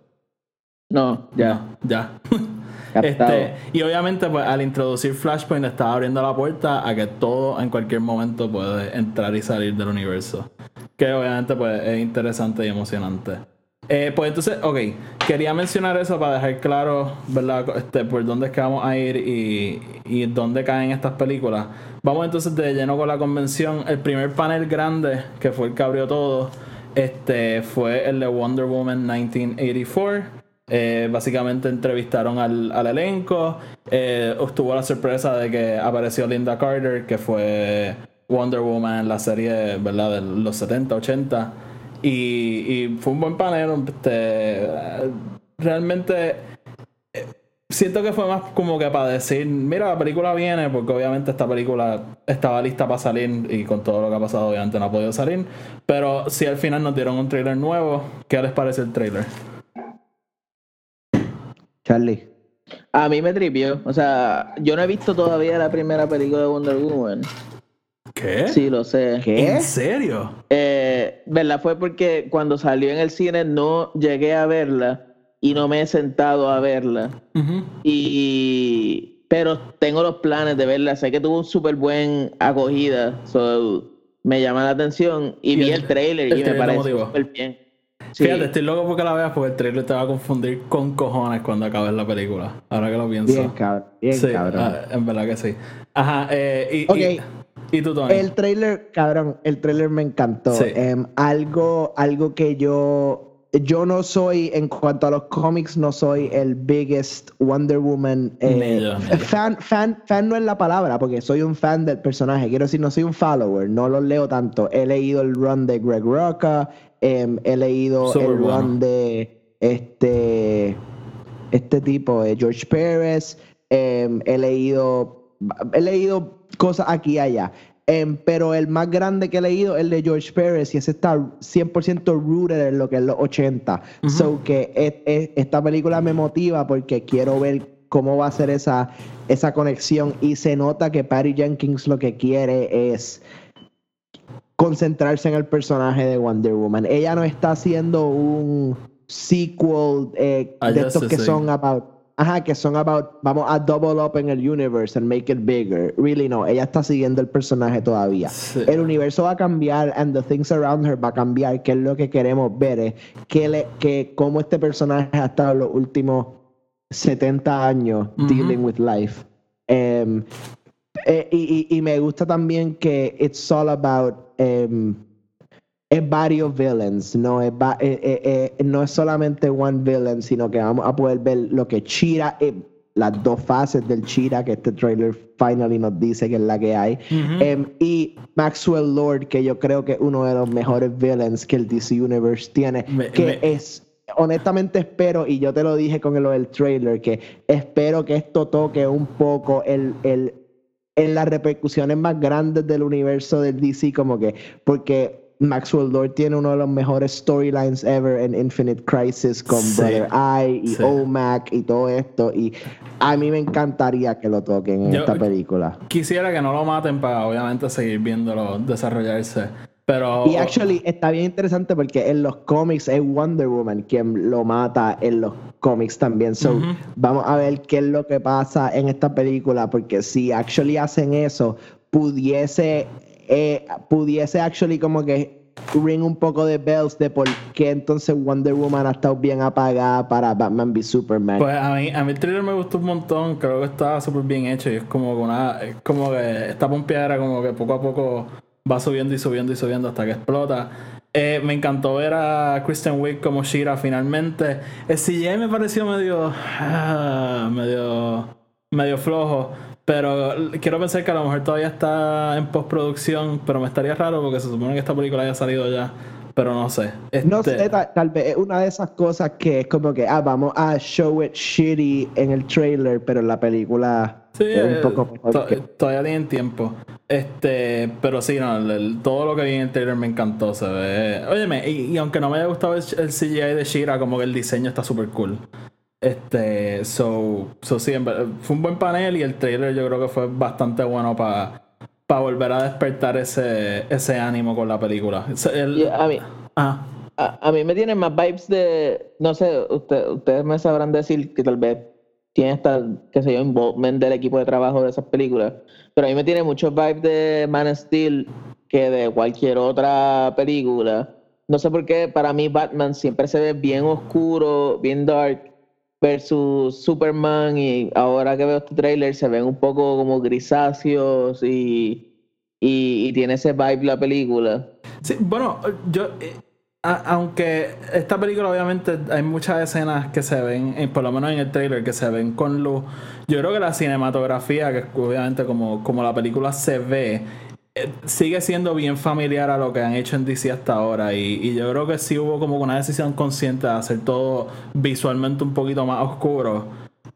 No, ya. Ya. Este, y obviamente, pues al introducir Flashpoint, estaba abriendo la puerta a que todo en cualquier momento puede entrar y salir del universo. Que obviamente, pues es interesante y emocionante. Eh, pues entonces, ok, quería mencionar eso para dejar claro, ¿verdad? Este, por dónde es que vamos a ir y, y dónde caen estas películas. Vamos entonces de lleno con la convención. El primer panel grande, que fue el que abrió todo, este, fue el de Wonder Woman 1984. Eh, básicamente entrevistaron al, al elenco. Eh, estuvo la sorpresa de que apareció Linda Carter, que fue Wonder Woman en la serie ¿verdad? de los 70, 80. Y, y fue un buen panel. Este, realmente, eh, siento que fue más como que para decir, mira, la película viene, porque obviamente esta película estaba lista para salir y con todo lo que ha pasado obviamente no ha podido salir. Pero si al final nos dieron un trailer nuevo, ¿qué les parece el trailer? Charlie. A mí me tripió. O sea, yo no he visto todavía la primera película de Wonder Woman. ¿Qué? Sí, lo sé. ¿Qué? ¿En serio? Eh, ¿Verdad? Fue porque cuando salió en el cine no llegué a verla y no me he sentado a verla. Ujú. Y pero tengo los planes de verla. Sé que tuvo un súper buen acogida. So, me llama la atención. Y, Y vi el- el trailer el y me trailer parece súper bien. Sí. Fíjate, estoy loco porque la veas porque el trailer te va a confundir con cojones cuando acabes la película. Ahora que lo pienso. Bien, cabrón. Bien, sí, cabrón. ah, en verdad que sí. Ajá, eh, y, Ok. y, y tú, Tony. El trailer, cabrón, el trailer me encantó. Sí. Em, algo, algo que yo, yo no soy, en cuanto a los cómics, no soy el biggest Wonder Woman. eh, fan, fan, fan no es la palabra, porque soy un fan del personaje. Quiero decir, no soy un follower, no los leo tanto. He leído el run de Greg Rucka, em, he leído el bueno. run de este, este tipo, eh, George Pérez. em, he leído, he leído cosas aquí y allá. Em, pero el más grande que he leído es el de George Pérez y ese está 100% rooted en lo que es los 80. So que es- es- esta película me motiva porque quiero ver cómo va a ser esa, esa conexión y se nota que Patty Jenkins lo que quiere es concentrarse en el personaje de Wonder Woman. Ella no está haciendo un sequel eh, A de estos que son about Ajá, que son about, vamos a double up en el universe and make it bigger. Really no, ella está siguiendo el personaje todavía. Sí. El universo va a cambiar and the things around her va a cambiar, que es lo que queremos ver, es que, le, que cómo este personaje ha estado los últimos 70 años dealing with life. Em, eh, y, y- y me gusta también que it's all about em, es varios villains, no es, va- eh, eh, eh, no es solamente one villain, sino que vamos a poder ver lo que Chira, las dos fases del Chira que este trailer finally nos dice que es la que hay. Em, y Maxwell Lord, que yo creo que es uno de los mejores villains que el DC Universe tiene, Me- que me- es honestamente espero, y yo te lo dije con lo del trailer, que espero que esto toque un poco el, el, en las repercusiones más grandes del universo del DC, como que, porque Maxwell Lord tiene uno de los mejores storylines ever en Infinite Crisis con Sí. Brother Eye y Sí. OMAC y todo esto, y a mí me encantaría que lo toquen en Yo- esta película. Quisiera que no lo maten para obviamente seguir viéndolo desarrollarse. Pero. Y actually está bien interesante porque en los cómics es Wonder Woman quien lo mata en los cómics también. So, Ujú. vamos a ver qué es lo que pasa en esta película porque si actually hacen eso, pudiese eh, pudiese actually como que ring un poco de bells de por qué entonces Wonder Woman ha estado bien apagada para Batman v Superman. Pues a mí, a mí el trailer me gustó un montón, creo que está súper bien hecho y es como que una, es como que esta pompeadera como que poco a poco va subiendo y subiendo y subiendo hasta que explota. Eh, me encantó ver a Kristen Wiig como Shira finalmente. El CGI me pareció medio, ah, medio, medio flojo, pero quiero pensar que a lo mejor todavía está en postproducción, pero me estaría raro porque se supone que esta película haya salido ya, pero no sé. No Este- sé, ta- tal, vez es una de esas cosas que es como que, ah, vamos a show it shitty en el trailer, pero en la película Sí, es un eh, poco mejor to- que- todavía tienen tiempo. Este, pero sí, no, el- el- todo lo que vi en el trailer me encantó. Se ve. Óyeme, y, y aunque no me haya gustado el, el CGI de Shira, como que el diseño está súper cool. Este, so, so sí, fue un buen panel y el trailer yo creo que fue bastante bueno para volver a despertar ese, ese ánimo con la película. El- a mí, ah, a, a mí me tienen más vibes de, no sé, usted- ustedes me sabrán decir que tal vez tiene esta, qué sé yo, involvement del equipo de trabajo de esas películas, pero a mí me tiene muchos vibes de Man of Steel que de cualquier otra película. No sé por qué, para mí Batman siempre se ve bien oscuro, bien dark, versus Superman y ahora que veo este trailer se ven un poco como grisáceos y, y, y tiene ese vibe la película. Sí, bueno, yo, eh, aunque esta película obviamente hay muchas escenas que se ven, eh, por lo menos en el trailer, que se ven con luz. Yo creo que la cinematografía, que obviamente como, como la película se ve, eh, sigue siendo bien familiar a lo que han hecho en DC hasta ahora. Y, yo creo que sí hubo como una decisión consciente de hacer todo visualmente un poquito más oscuro.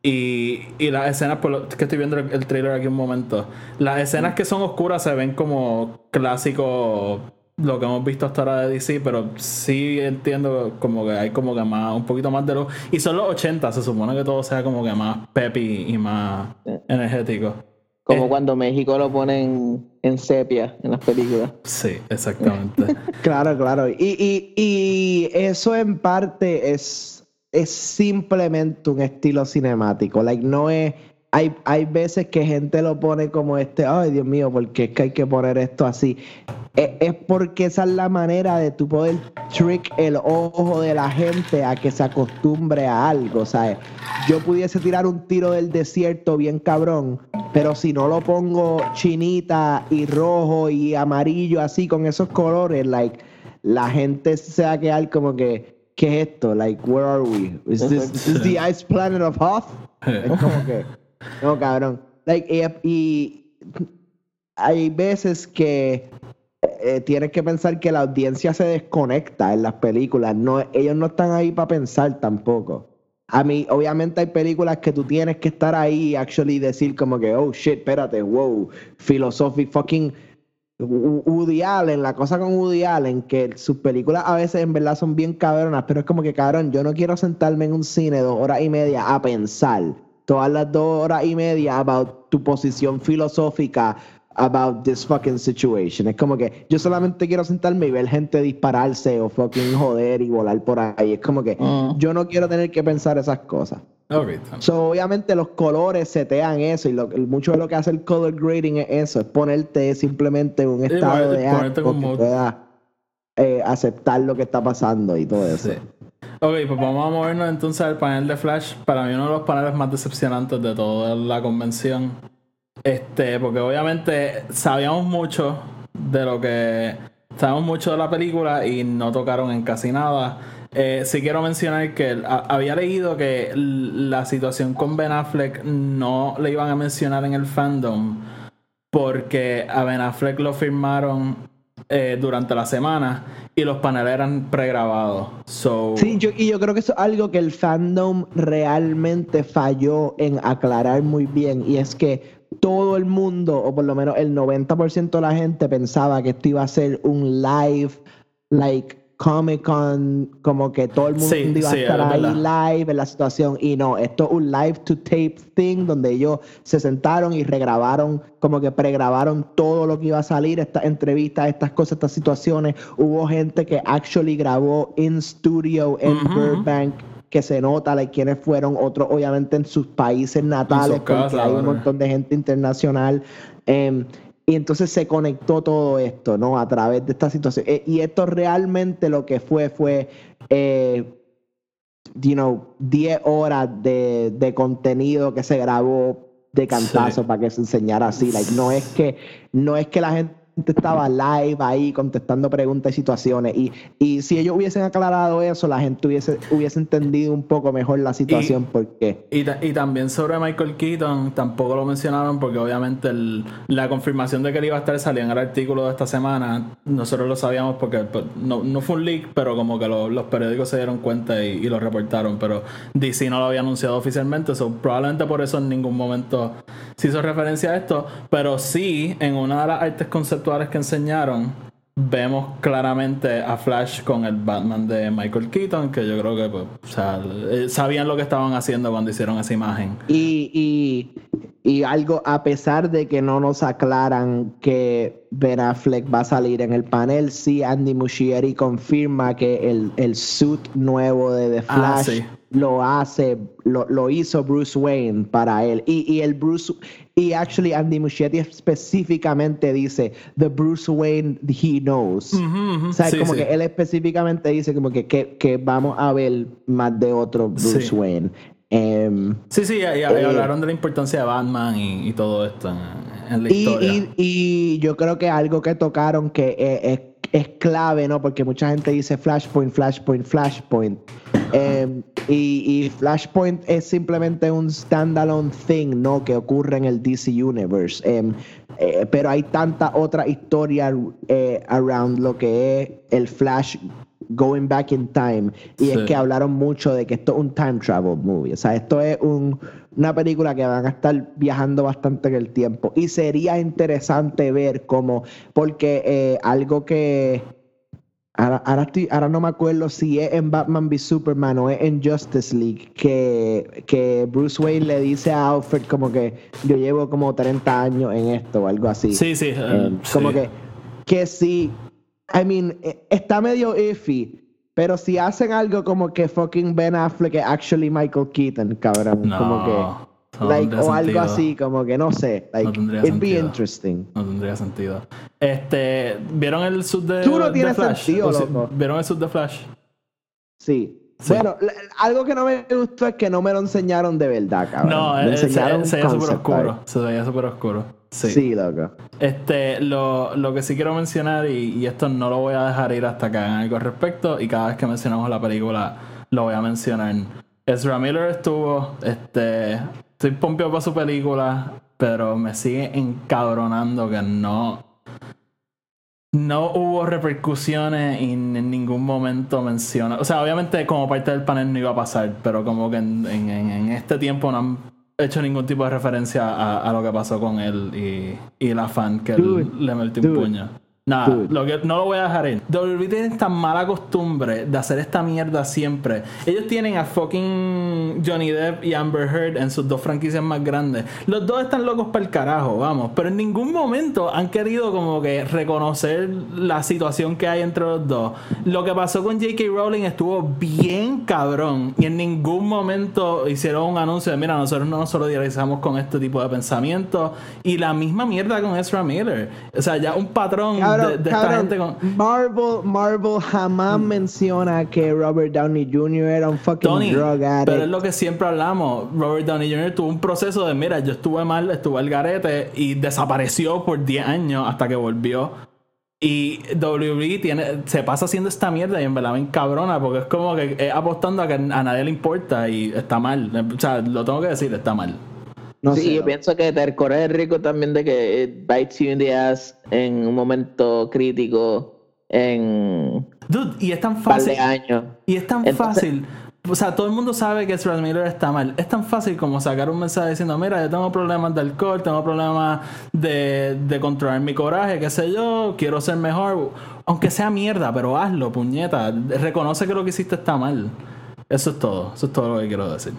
Y, y las escenas, por lo que estoy viendo el, el trailer aquí un momento, las escenas que son oscuras se ven como clásico lo que hemos visto hasta ahora de DC, pero sí entiendo como que hay como que más, un poquito más de luz. Y son los 80, se supone que todo sea como que más peppy y más energético. Como Eh. cuando México lo ponen en sepia en las películas. Sí, exactamente. Claro, claro. Y, y, y eso en parte es, es simplemente un estilo cinemático. Like, no es. Hay, hay veces que gente lo pone como este, ay Dios mío, porque es que hay que poner esto así. Es, es porque esa es la manera de tú poder trick el ojo de la gente a que se acostumbre a algo, ¿sabes? Yo pudiese tirar un tiro del desierto bien cabrón, pero si no lo pongo chinita y rojo y amarillo así con esos colores, like, la gente se va a quedar como que, ¿qué es esto? Like, where are we? Is this, is this the ice planet of Hoth? Es como que, no, cabrón. Like, y, hay veces que eh, tienes que pensar que la audiencia se desconecta en las películas. No, ellos no están ahí para pensar tampoco. A mí, obviamente hay películas que tú tienes que estar ahí y actually decir como que, oh shit, espérate, wow, philosophy fucking Woody la cosa con Woody Allen, que sus películas a veces en verdad son bien cabronas, pero es como que cabrón, yo no quiero sentarme en un cine dos horas y media a pensar todas las dos horas y media about tu posición filosófica about this fucking situation. Es como que yo solamente quiero sentarme y ver gente dispararse o fucking joder y volar por ahí. Es como que Mm. yo no quiero tener que pensar esas cosas. So, obviamente los colores setean eso y lo, mucho de lo que hace el color grading es eso, es ponerte simplemente en un estado de que pueda eh, aceptar lo que está pasando y todo eso. Sí. Ok, pues vamos a movernos entonces al panel de Flash. Para mí uno de los paneles más decepcionantes de toda la convención. Este, porque obviamente sabíamos mucho de lo que... Sabíamos mucho de la película y no tocaron en casi nada. Eh, sí quiero mencionar que había leído que la situación con Ben Affleck no le iban a mencionar en el fandom porque a Ben Affleck lo firmaron eh, durante la semana y los paneles eran pregrabados. So, Sí, yo, y yo creo que eso es algo que el fandom realmente falló en aclarar muy bien. Y es que todo el mundo, o por lo menos el 90% de la gente, pensaba que esto iba a ser un live, like Comic Con, como que todo el mundo Sí, iba sí, a estar es ahí verdad. live en la situación. Y no, esto es un live to tape thing donde ellos se sentaron y regrabaron, como que pregrabaron todo lo que iba a salir, estas entrevistas, estas cosas, estas situaciones. Hubo gente que actually grabó in studio en Ujú. Burbank que se nota like, quiénes fueron, otros obviamente en sus países natales, porque hay un montón de gente internacional. Em, y entonces se conectó todo esto, ¿no? A través de esta situación. Eh, y esto realmente lo que fue fue, eh, you know, 10 horas de, de contenido que se grabó de cantazo Sí. para que se enseñara así. Like, no es que, no es que la gente estaba live ahí contestando preguntas y situaciones. Y, y si ellos hubiesen aclarado eso, la gente hubiese, hubiese entendido un poco mejor la situación porque Y, y también sobre Michael Keaton, tampoco lo mencionaron porque obviamente el- la confirmación de que él iba a estar salía en el artículo de esta semana. Nosotros lo sabíamos porque pues, no, no fue un leak, pero como que lo- los periódicos se dieron cuenta y, y lo reportaron. Pero DC no lo había anunciado oficialmente, so, probablemente por eso en ningún momento se hizo referencia a esto. Pero sí, en una de las artes conceptuales que enseñaron, vemos claramente a Flash con el Batman de Michael Keaton, que yo creo que pues, o sea, eh, sabían lo que estaban haciendo cuando hicieron esa imagen. Y, y, y algo, a pesar de que no nos aclaran que Ben Affleck va a salir en el panel, sí Andy Muschieri confirma que el, el suit nuevo de The Ah, Flash sí. Lo hace, lo, lo hizo Bruce Wayne para él. Y, y el Bruce, y actually Andy Muschietti específicamente dice, the Bruce Wayne he knows. ujú. O sea, Sí, como sí. que él específicamente dice como que, que, que vamos a ver más de otro Bruce Sí. Wayne. Em, Sí, sí, y, y Eh, hablaron de la importancia de Batman y, y todo esto en, en la Y, historia. y- yo creo que algo que tocaron que eh, es, es clave, ¿no? Porque mucha gente dice Flashpoint, Flashpoint, Flashpoint. Eh, y, Flashpoint es simplemente un standalone thing, ¿no? Que ocurre en el DC Universe. Eh, eh, pero hay tanta otra historia eh, around lo que es el Flash going back in time. Y es que hablaron mucho de que esto es un time travel movie. O sea, esto es un- una película que van a estar viajando bastante en el tiempo. Y sería interesante ver cómo, porque eh, algo que Ahora, ahora, estoy- ahora no me acuerdo si es en Batman v Superman o es en Justice League que, que Bruce Wayne le dice a Alfred como que yo llevo como 30 años en esto o algo así. Sí, sí. Eh, eh, como sí. que, que si, I mean, eh, está medio iffy, pero si hacen algo como que fucking Ben Affleck es actually Michael Keaton, cabrón, No, como que, no like, o algo así, como que no sé, like, tendría it'd be sentido. interesting. No tendría sentido. Este, ¿vieron el sub de, Tú no tienes Flash? sentido, loco. ¿Vieron el sub de Flash? Sí. Sí. Bueno, algo que no me gustó es que no me lo enseñaron de verdad, cabrón. No, me eh, se, enseñaron se veía súper oscuro. Se veía súper oscuro. Sí. Sí. loco. Este, lo, lo que sí quiero mencionar, y, y esto no lo voy a dejar ir hasta que hagan algo al respecto, y cada vez que mencionamos la película lo voy a mencionar. Ezra Miller estuvo, este, estoy pompeado para su película, pero me sigue encabronando que no, no hubo repercusiones y en ningún momento menciona. O sea, obviamente como parte del panel no iba a pasar, pero como que en- en este tiempo no han hecho ningún tipo de referencia a, a lo que pasó con él y, y la fan que él le metió un puño. Nada, lo que, no lo voy a dejar ir. WWE tiene esta mala costumbre de hacer esta mierda siempre. Ellos tienen a fucking Johnny Depp y Amber Heard en sus dos franquicias más grandes. Los dos están locos para el carajo, vamos. Pero en ningún momento han querido como que reconocer la situación que hay entre los dos. Lo que pasó con J.K. Rowling estuvo bien cabrón. Y en ningún momento hicieron un anuncio de, mira, nosotros no nos solidarizamos con este tipo de pensamientos. Y la misma mierda con Ezra Miller. O sea, ya un patrón Cabrón, de, de esta cabrón, gente con... Marvel, Marvel jamás menciona que Robert Downey Jr. era un fucking Tony, drug addict. pero es lo que siempre hablamos. Robert Downey Jr. tuvo un proceso de, mira, yo estuve mal, estuve al garete y desapareció por 10 años hasta que volvió. Y WWE tiene, se pasa haciendo esta mierda y en verdad me encabrona porque es como que es apostando a que a nadie le importa y está mal. O sea, lo tengo que decir, está mal. No sí, sé, yo pienso que te corre el rico también de que it bites you in the ass en un momento crítico en Dude, y es tan par fácil. de años. Y es tan Entonces- fácil. O sea, todo el mundo sabe que Ezra Miller está mal. Es tan fácil como sacar un mensaje diciendo, mira, yo tengo problemas de alcohol, tengo problemas de, de controlar mi coraje, qué sé yo, quiero ser mejor. Aunque sea mierda, pero hazlo, puñeta. Reconoce que lo que hiciste está mal. Eso es todo. Eso es todo lo que quiero decir.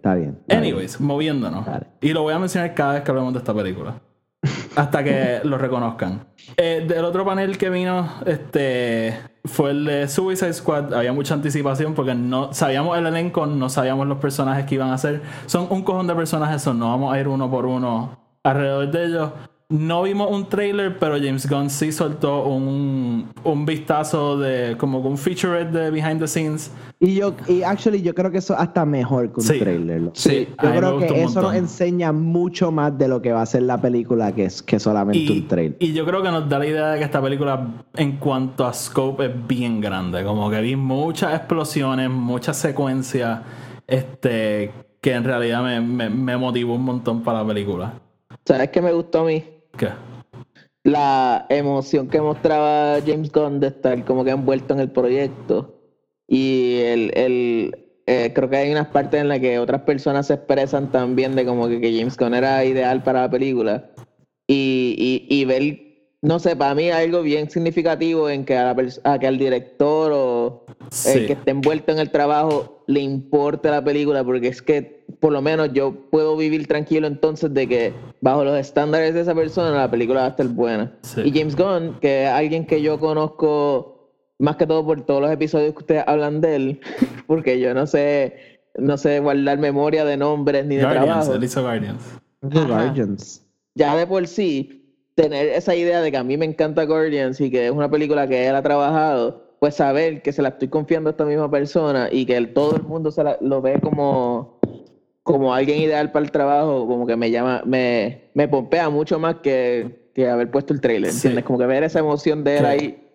Está bien. está bien. Anyways, moviéndonos. Dale. Y lo voy a mencionar cada vez que hablemos de esta película. Hasta que lo reconozcan. Eh, del otro panel que vino, este fue el de Suicide Squad. Había mucha anticipación porque no sabíamos el elenco, no sabíamos los personajes que iban a ser. Son un cojón de personajes, son, no vamos a ir uno por uno alrededor de ellos. No vimos un trailer, pero James Gunn sí soltó un, un vistazo de como un featurette de behind the scenes. Y yo, y actually, yo creo que eso hasta mejor que un Sí. trailer. Sí, Yo creo que eso nos enseña mucho más de lo que va a ser la película que, es, que solamente Y, un trailer. y yo creo que nos da la idea de que esta película, en cuanto a scope, es bien grande. Como que vi muchas explosiones, muchas secuencias, este, que en realidad me, me, me motivó un montón para la película. ¿Sabes qué me gustó a mí? La emoción que mostraba James Gunn de estar como que envuelto en el proyecto. Y el, el eh, creo que hay unas partes en las que otras personas se expresan también de como que, James Gunn era ideal para la película. Y, y, y ver, no sé, para mí algo bien significativo en que, a que al director o Sí. el que esté envuelto en el trabajo le importe la película, porque es que por lo menos yo puedo vivir tranquilo entonces de que bajo los estándares de esa persona la película va a estar buena. Sí. Y James Gunn, que es alguien que yo conozco más que todo por todos los episodios que ustedes hablan de él, porque yo no sé, no sé guardar memoria de nombres ni de Guardians, trabajo él hizo Guardians. Ajá. Guardians. ya de por sí, tener esa idea de que a mí me encanta Guardians y que es una película que él ha trabajado, pues saber que se la estoy confiando a esta misma persona y que el- todo el mundo se la- lo ve como, como alguien ideal para el trabajo, como que me llama, me, me pompea mucho más que, que haber puesto el trailer, Sí. ¿entiendes? Como que ver esa emoción de él Sí. ahí.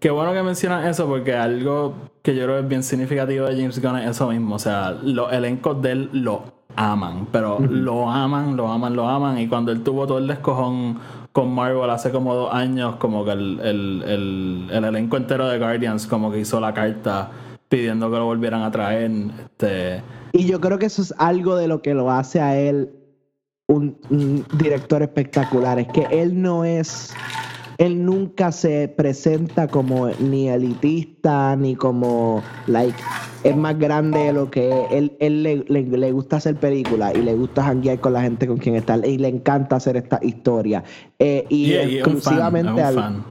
Qué bueno que mencionas eso porque algo que yo creo es bien significativo de James Gunn es eso mismo. O sea, los elencos de él lo aman, pero lo aman, lo aman, lo aman. Y cuando él tuvo todo el descojón con Marvel hace como dos años, como que el, el, el, el elenco entero de Guardians como que hizo la carta pidiendo que lo volvieran a traer. Este, Y yo creo que eso es algo de lo que lo hace a él un, un director espectacular. Es que él no es. Él nunca se presenta como ni elitista, ni como, like, es más grande de lo que es. Él, él le, le- le gusta hacer películas y le gusta janguear con la gente con quien está. Y le encanta hacer esta historia. Eh, y, un fan, exclusivamente al-.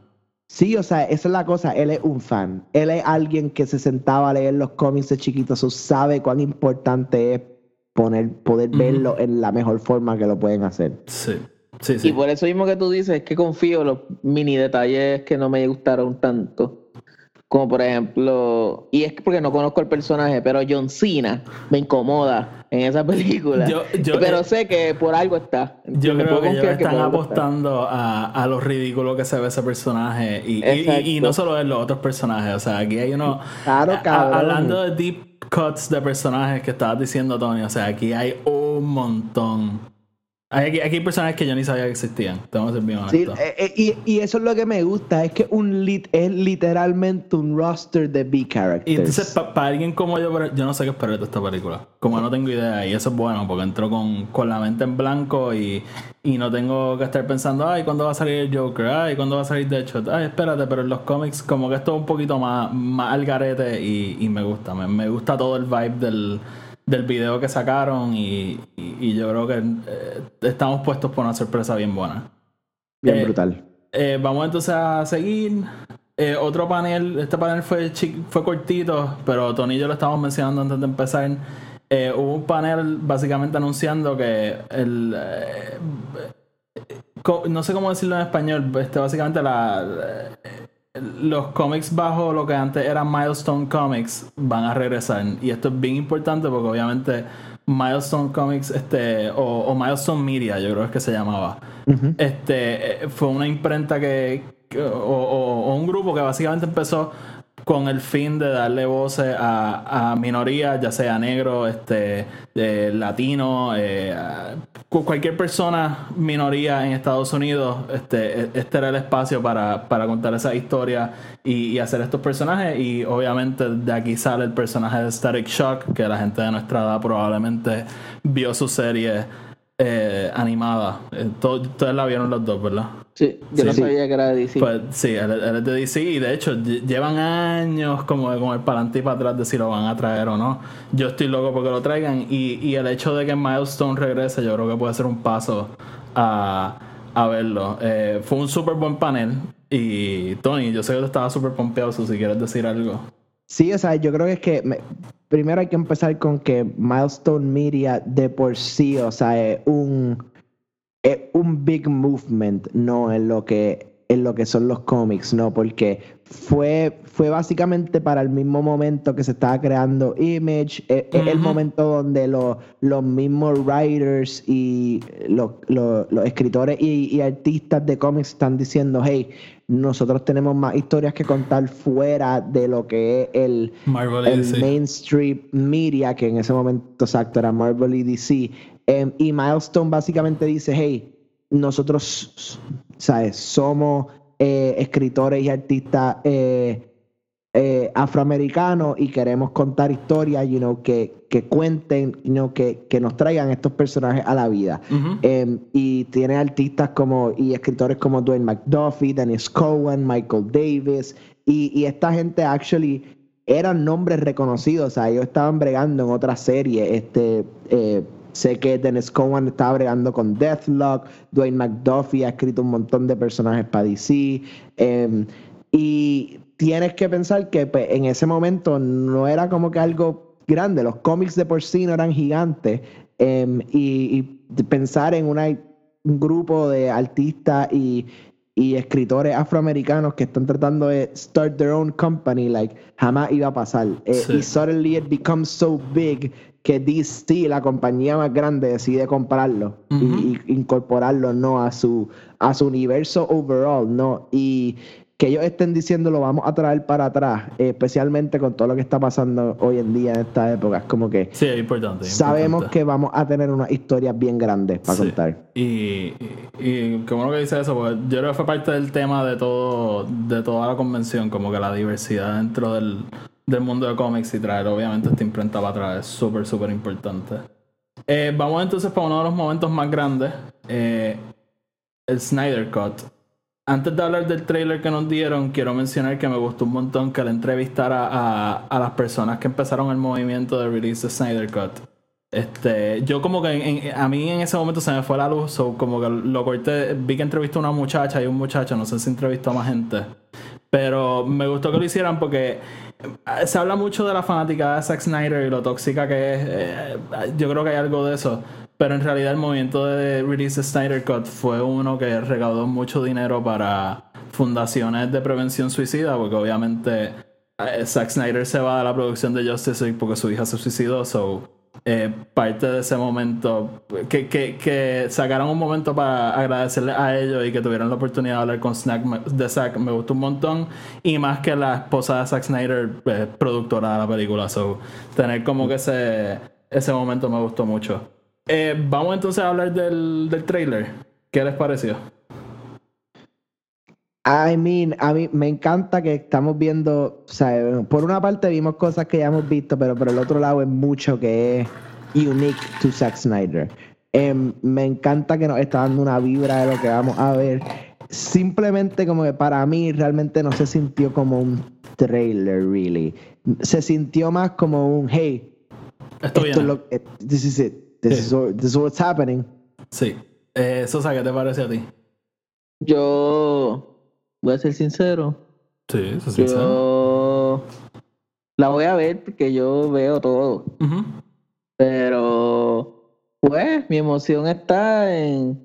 Sí, o sea, esa es la cosa. Él es un fan. Él es alguien que se sentaba a leer los cómics de chiquitos. so sabe cuán importante es poner, poder verlo en la mejor forma que lo pueden hacer. Sí, sí, sí. Y por eso mismo que tú dices, es que confío en los mini detalles que no me gustaron tanto. Como por ejemplo, y es que porque no conozco el personaje, pero John Cena me incomoda en esa película. Yo- yo- pero eh, sé que por algo está. Yo creo que ellos están apostando a, a lo ridículo que se ve ese personaje. Y, y- no solo en los otros personajes. O sea, aquí hay uno. Claro, a- a- cabrón. hablando de deep cuts de personajes que estabas diciendo, Tony. O sea, aquí hay un montón. Hay, aquí, aquí hay personajes que yo ni sabía que existían. Tengo que ser bien Sí, honesto. eh, eh, y, y eso es lo que me gusta. Es que un lit, es literalmente un roster de B characters. Y entonces, para alguien como yo, yo no sé qué esperar de esta película. Como no tengo idea, y eso es bueno, porque entro con, con la mente en blanco y, y no tengo que estar pensando, ay, ¿cuándo va a salir el Joker? Ay, ¿cuándo va a salir Deadshot? Ay, espérate, pero en los cómics, como que esto es un poquito más, más al garete y, y me gusta. Me, me gusta todo el vibe del, del video que sacaron y, y- y yo creo que eh, estamos puestos por una sorpresa bien buena. Bien eh, brutal. Eh, vamos entonces a seguir. Otro panel, este panel fue, fue cortito, pero Tony y yo lo estábamos mencionando antes de empezar. Hubo un panel básicamente anunciando que el. no sé cómo decirlo en español, este, básicamente la, los cómics bajo lo que antes eran Milestone Comics van a regresar. Y esto es bien importante porque obviamente Milestone Comics este, o, o Milestone Media, yo creo que se llamaba. Este eh, fue una imprenta que, que- o, o- o un grupo que básicamente empezó con el fin de darle voces a, a minorías, ya sea negro, este, eh, latino, eh, cualquier persona minoría en Estados Unidos, este, e- este era el espacio para, para contar esa historia y, y hacer estos personajes. Y obviamente de aquí sale el personaje de Static Shock, que la gente de nuestra edad probablemente vio su serie eh, animada. Eh, to- Ustedes la vieron los dos, ¿verdad? Sí, yo Sí. no Sí. sabía que era de DC. Pues sí, él, él es de DC y de hecho lle- llevan años como de con el para adelante y para atrás de si lo van a traer o no. Yo estoy loco porque lo traigan y, y el hecho de que Milestone regrese yo creo que puede ser un paso a, a verlo. Eh, fue un súper buen panel y Tony, yo sé que tú estabas súper pompeado, si quieres decir algo. Sí, o sea, yo creo que es que me- primero hay que empezar con que Milestone Media de por sí, o sea, es un, es un big movement, no en lo que en lo que son los cómics, no, porque fue fue básicamente para el mismo momento que se estaba creando Image, es, es el Ujú. momento donde los los mismos writers y los, los- los escritores y, y artistas de cómics están diciendo, hey, nosotros tenemos más historias que contar fuera de lo que es el, Marvel el mainstream media, que en ese momento exacto era Marvel y DC. Em, y Milestone básicamente dice, hey, nosotros, ¿sabes? Somos eh, escritores y artistas eh, eh, afroamericanos y queremos contar historias, you know, que, que cuenten, you know, que, que nos traigan estos personajes a la vida. Em, y tiene artistas como y escritores como Dwayne McDuffie, Dennis Cohen, Michael Davis y, y esta gente actually eran nombres reconocidos, o sea, ellos estaban bregando en otra serie, este sé que Dennis Cohen estaba bregando con Deathlock, Dwayne McDuffie ha escrito un montón de personajes para DC em, y tienes que pensar que pues, en ese momento no era como que algo grande, los cómics de por sí no eran gigantes em, y, pensar en una, un grupo de artistas y, y escritores afroamericanos que están tratando de start their own company, like, jamás iba a pasar. Eh. Y suddenly it becomes so big que DC, la compañía más grande, decide comprarlo Ujú. y, y incorporarlo, ¿no? A su, a su universo overall, ¿no? Y que ellos estén diciendo lo vamos a traer para atrás, especialmente con todo lo que está pasando hoy en día en esta época, es como que Sí, es importante. sabemos importante. que vamos a tener unas historias bien grandes para Sí. contar. Y, y, y qué bueno que dice eso, porque yo creo que fue parte del tema de todo, de toda la convención, como que la diversidad dentro del, del mundo de cómics y traer obviamente esta imprenta para atrás es súper, súper importante. Eh, vamos entonces para uno de los momentos más grandes, eh, el Snyder Cut. Antes de hablar del trailer que nos dieron, quiero mencionar que me gustó un montón que le entrevistara a, a las personas que empezaron el movimiento de release de Snyder Cut. Este, yo como que a mí en ese momento se me fue la luz, como que lo corté, vi que entrevistó a una muchacha y un muchacho, no sé si entrevistó a más gente, pero me gustó que lo hicieran porque se habla mucho de la fanática de Zack Snyder y lo tóxica que es, eh, yo creo que hay algo de eso, pero en realidad el movimiento de release de Snyder Cut fue uno que recaudó mucho dinero para fundaciones de prevención suicida, porque obviamente eh, Zack Snyder se va de la producción de Justice League porque su hija se suicidó, so eh, parte de ese momento, que, que, que sacaron un momento para agradecerle a ellos y que tuvieron la oportunidad de hablar con Snack, de Zack, me gustó un montón. Y más que la esposa de Zack Snyder, eh, productora de la película, so tener como que ese, ese momento me gustó mucho. Eh, vamos entonces a hablar del, del trailer. ¿Qué les pareció? I mean, a mí me encanta que estamos viendo, o sea, por una parte vimos cosas que ya hemos visto, pero por el otro lado es mucho que es unique to Zack Snyder. Em, me encanta que nos está dando una vibra de lo que vamos a ver. Simplemente como que para mí realmente no se sintió como un trailer, really. Se sintió más como un, hey, Esto esto es lo, this is it, this, Sí. is, what- this is what's happening. Sí. Eh, Sosa, ¿qué te parece a ti? Yo voy a ser sincero. Sí, eso sí. Yo la voy a ver porque yo veo todo. Pero, pues, mi emoción está en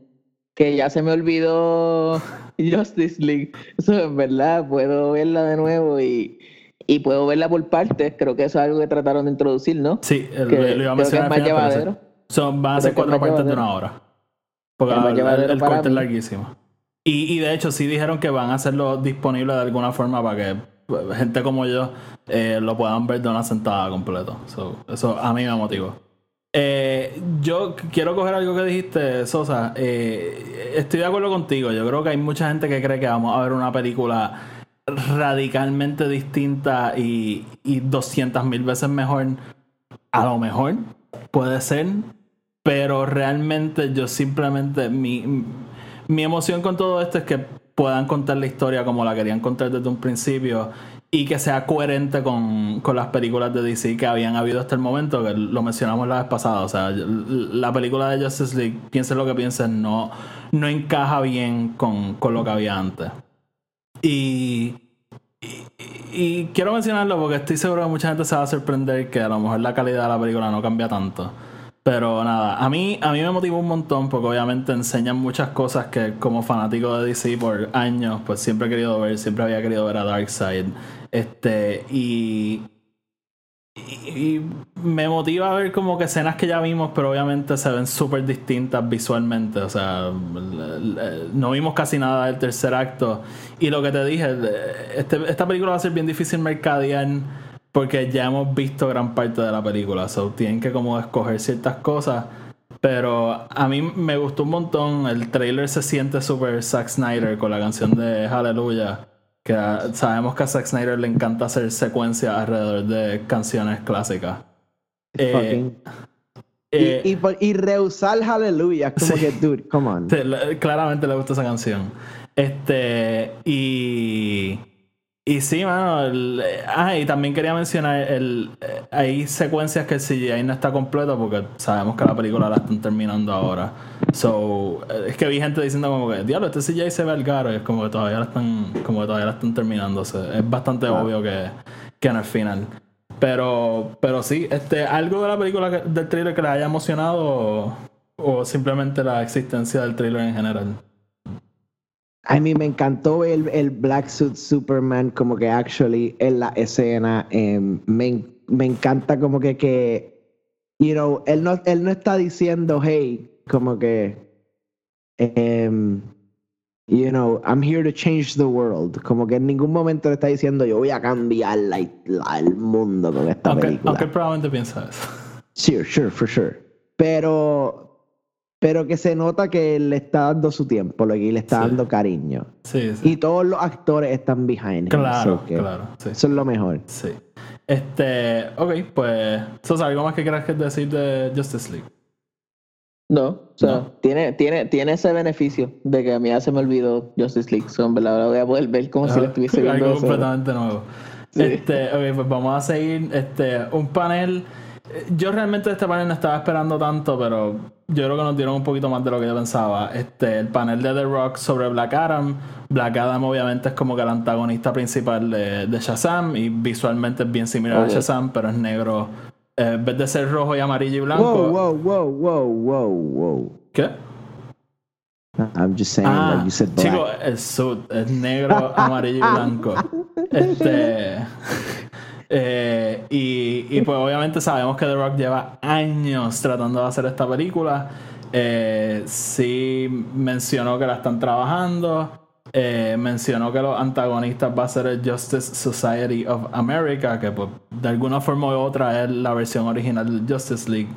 que ya se me olvidó Justice League. Eso es verdad, puedo verla de nuevo y, y puedo verla por partes. Creo que eso es algo que trataron de introducir, ¿no? Sí, el, Que lo iba a creo que es mencionar más llevadero. Son, van a ser Creo cuatro partes de una hora. Porque el, el- corte es larguísimo. Y, y de hecho, sí dijeron que van a hacerlo disponible de alguna forma para que gente como yo eh, lo puedan ver de una sentada completo. So, eso a mí me motivó. Eh, yo quiero coger algo que dijiste, Sosa. Eh, estoy de acuerdo contigo. Yo creo que hay mucha gente que cree que vamos a ver una película radicalmente distinta y, y 200 mil veces mejor. A lo mejor puede ser, pero realmente yo simplemente mi, mi emoción con todo esto es que puedan contar la historia como la querían contar desde un principio y que sea coherente con, con las películas de DC que habían habido hasta el momento, que lo mencionamos la vez pasada. O sea, la película de Justice League, piensen lo que piensen, no, no encaja bien con, con lo que había antes. Y, y, y quiero mencionarlo porque estoy seguro que mucha gente se va a sorprender que a lo mejor la calidad de la película no cambia tanto. Pero nada, a mí, a mí me motivó un montón porque obviamente enseñan muchas cosas que como fanático de DC por años, pues siempre he querido ver, siempre había querido ver a Darkseid. Este, y, me motiva a ver como que escenas que ya vimos, pero obviamente se ven súper distintas visualmente. O sea, no vimos casi nada del tercer acto. Y lo que te dije, este- esta película va a ser bien difícil mercadear porque ya hemos visto gran parte de la película. So, tienen que como escoger ciertas cosas. Pero a mí me gustó un montón. El trailer se siente súper Zack Snyder con la canción de Hallelujah. Que sabemos que a Zack Snyder le encanta hacer secuencias alrededor de canciones clásicas. Eh, eh, y, y, rehusar Hallelujah, como Sí. que, dude, come on. Claramente le gusta esa canción. Este, y. Y sí, mano. el- ah, y también quería mencionar: el, eh, hay secuencias que el CGI no está completo porque sabemos que la película la están terminando ahora. So, eh, es que vi gente diciendo como que, diablo, este CGI se ve al caro. Y es como que todavía la están, como que todavía la están terminando. Es bastante obvio que, que no es final. Pero, pero sí, este, algo de la película, que- del trailer que les haya emocionado o, o simplemente la existencia del trailer en general. A mí me encantó el, el Black Suit Superman como que actually en la escena. em, me, me encanta como que, que you know, él no, él no está diciendo, hey, como que, em, you know, I'm here to change the world. Como que en ningún momento le está diciendo yo voy a cambiar la, la- el mundo con esta Aunque, película. aunque él probablemente piensa eso. Sure, sure, for sure. Pero, pero que se nota que le está dando su tiempo, lo que le está Sí. dando cariño. Sí, sí. Y todos los actores están behind him, Claro, claro, sí. Eso es lo mejor. Sí. Este, ok, pues, Sosa, ¿algo más que quieras que decir de Justice League? No, o sea, No. Tiene, tiene, tiene ese beneficio de que a mí ya se me olvidó Justice League. So, en verdad, voy a poder ver como si lo estuviese viendo. Algo completamente nuevo. Sí. Este, ok, pues vamos a seguir. Este, un panel. Eh, Yo realmente este panel no estaba esperando tanto, pero yo creo que nos dieron un poquito más de lo que yo pensaba. Este, el panel de The Rock sobre Black Adam. Black Adam obviamente es como que el antagonista principal de, de Shazam y visualmente es bien similar a Shazam, pero es negro. eh, en vez de ser rojo y amarillo y blanco. Wow, wow, wow, wow, wow, wow. ¿Qué? I'm just saying, Ah, like you said black. chico, el suit es negro, amarillo y blanco. Este. eh, y, y pues obviamente sabemos que The Rock lleva años tratando de hacer esta película. Eh, sí mencionó que la están trabajando. Eh, mencionó que los antagonistas va a ser el Justice Society of America, que pues, de alguna forma u otra es la versión original de Justice League.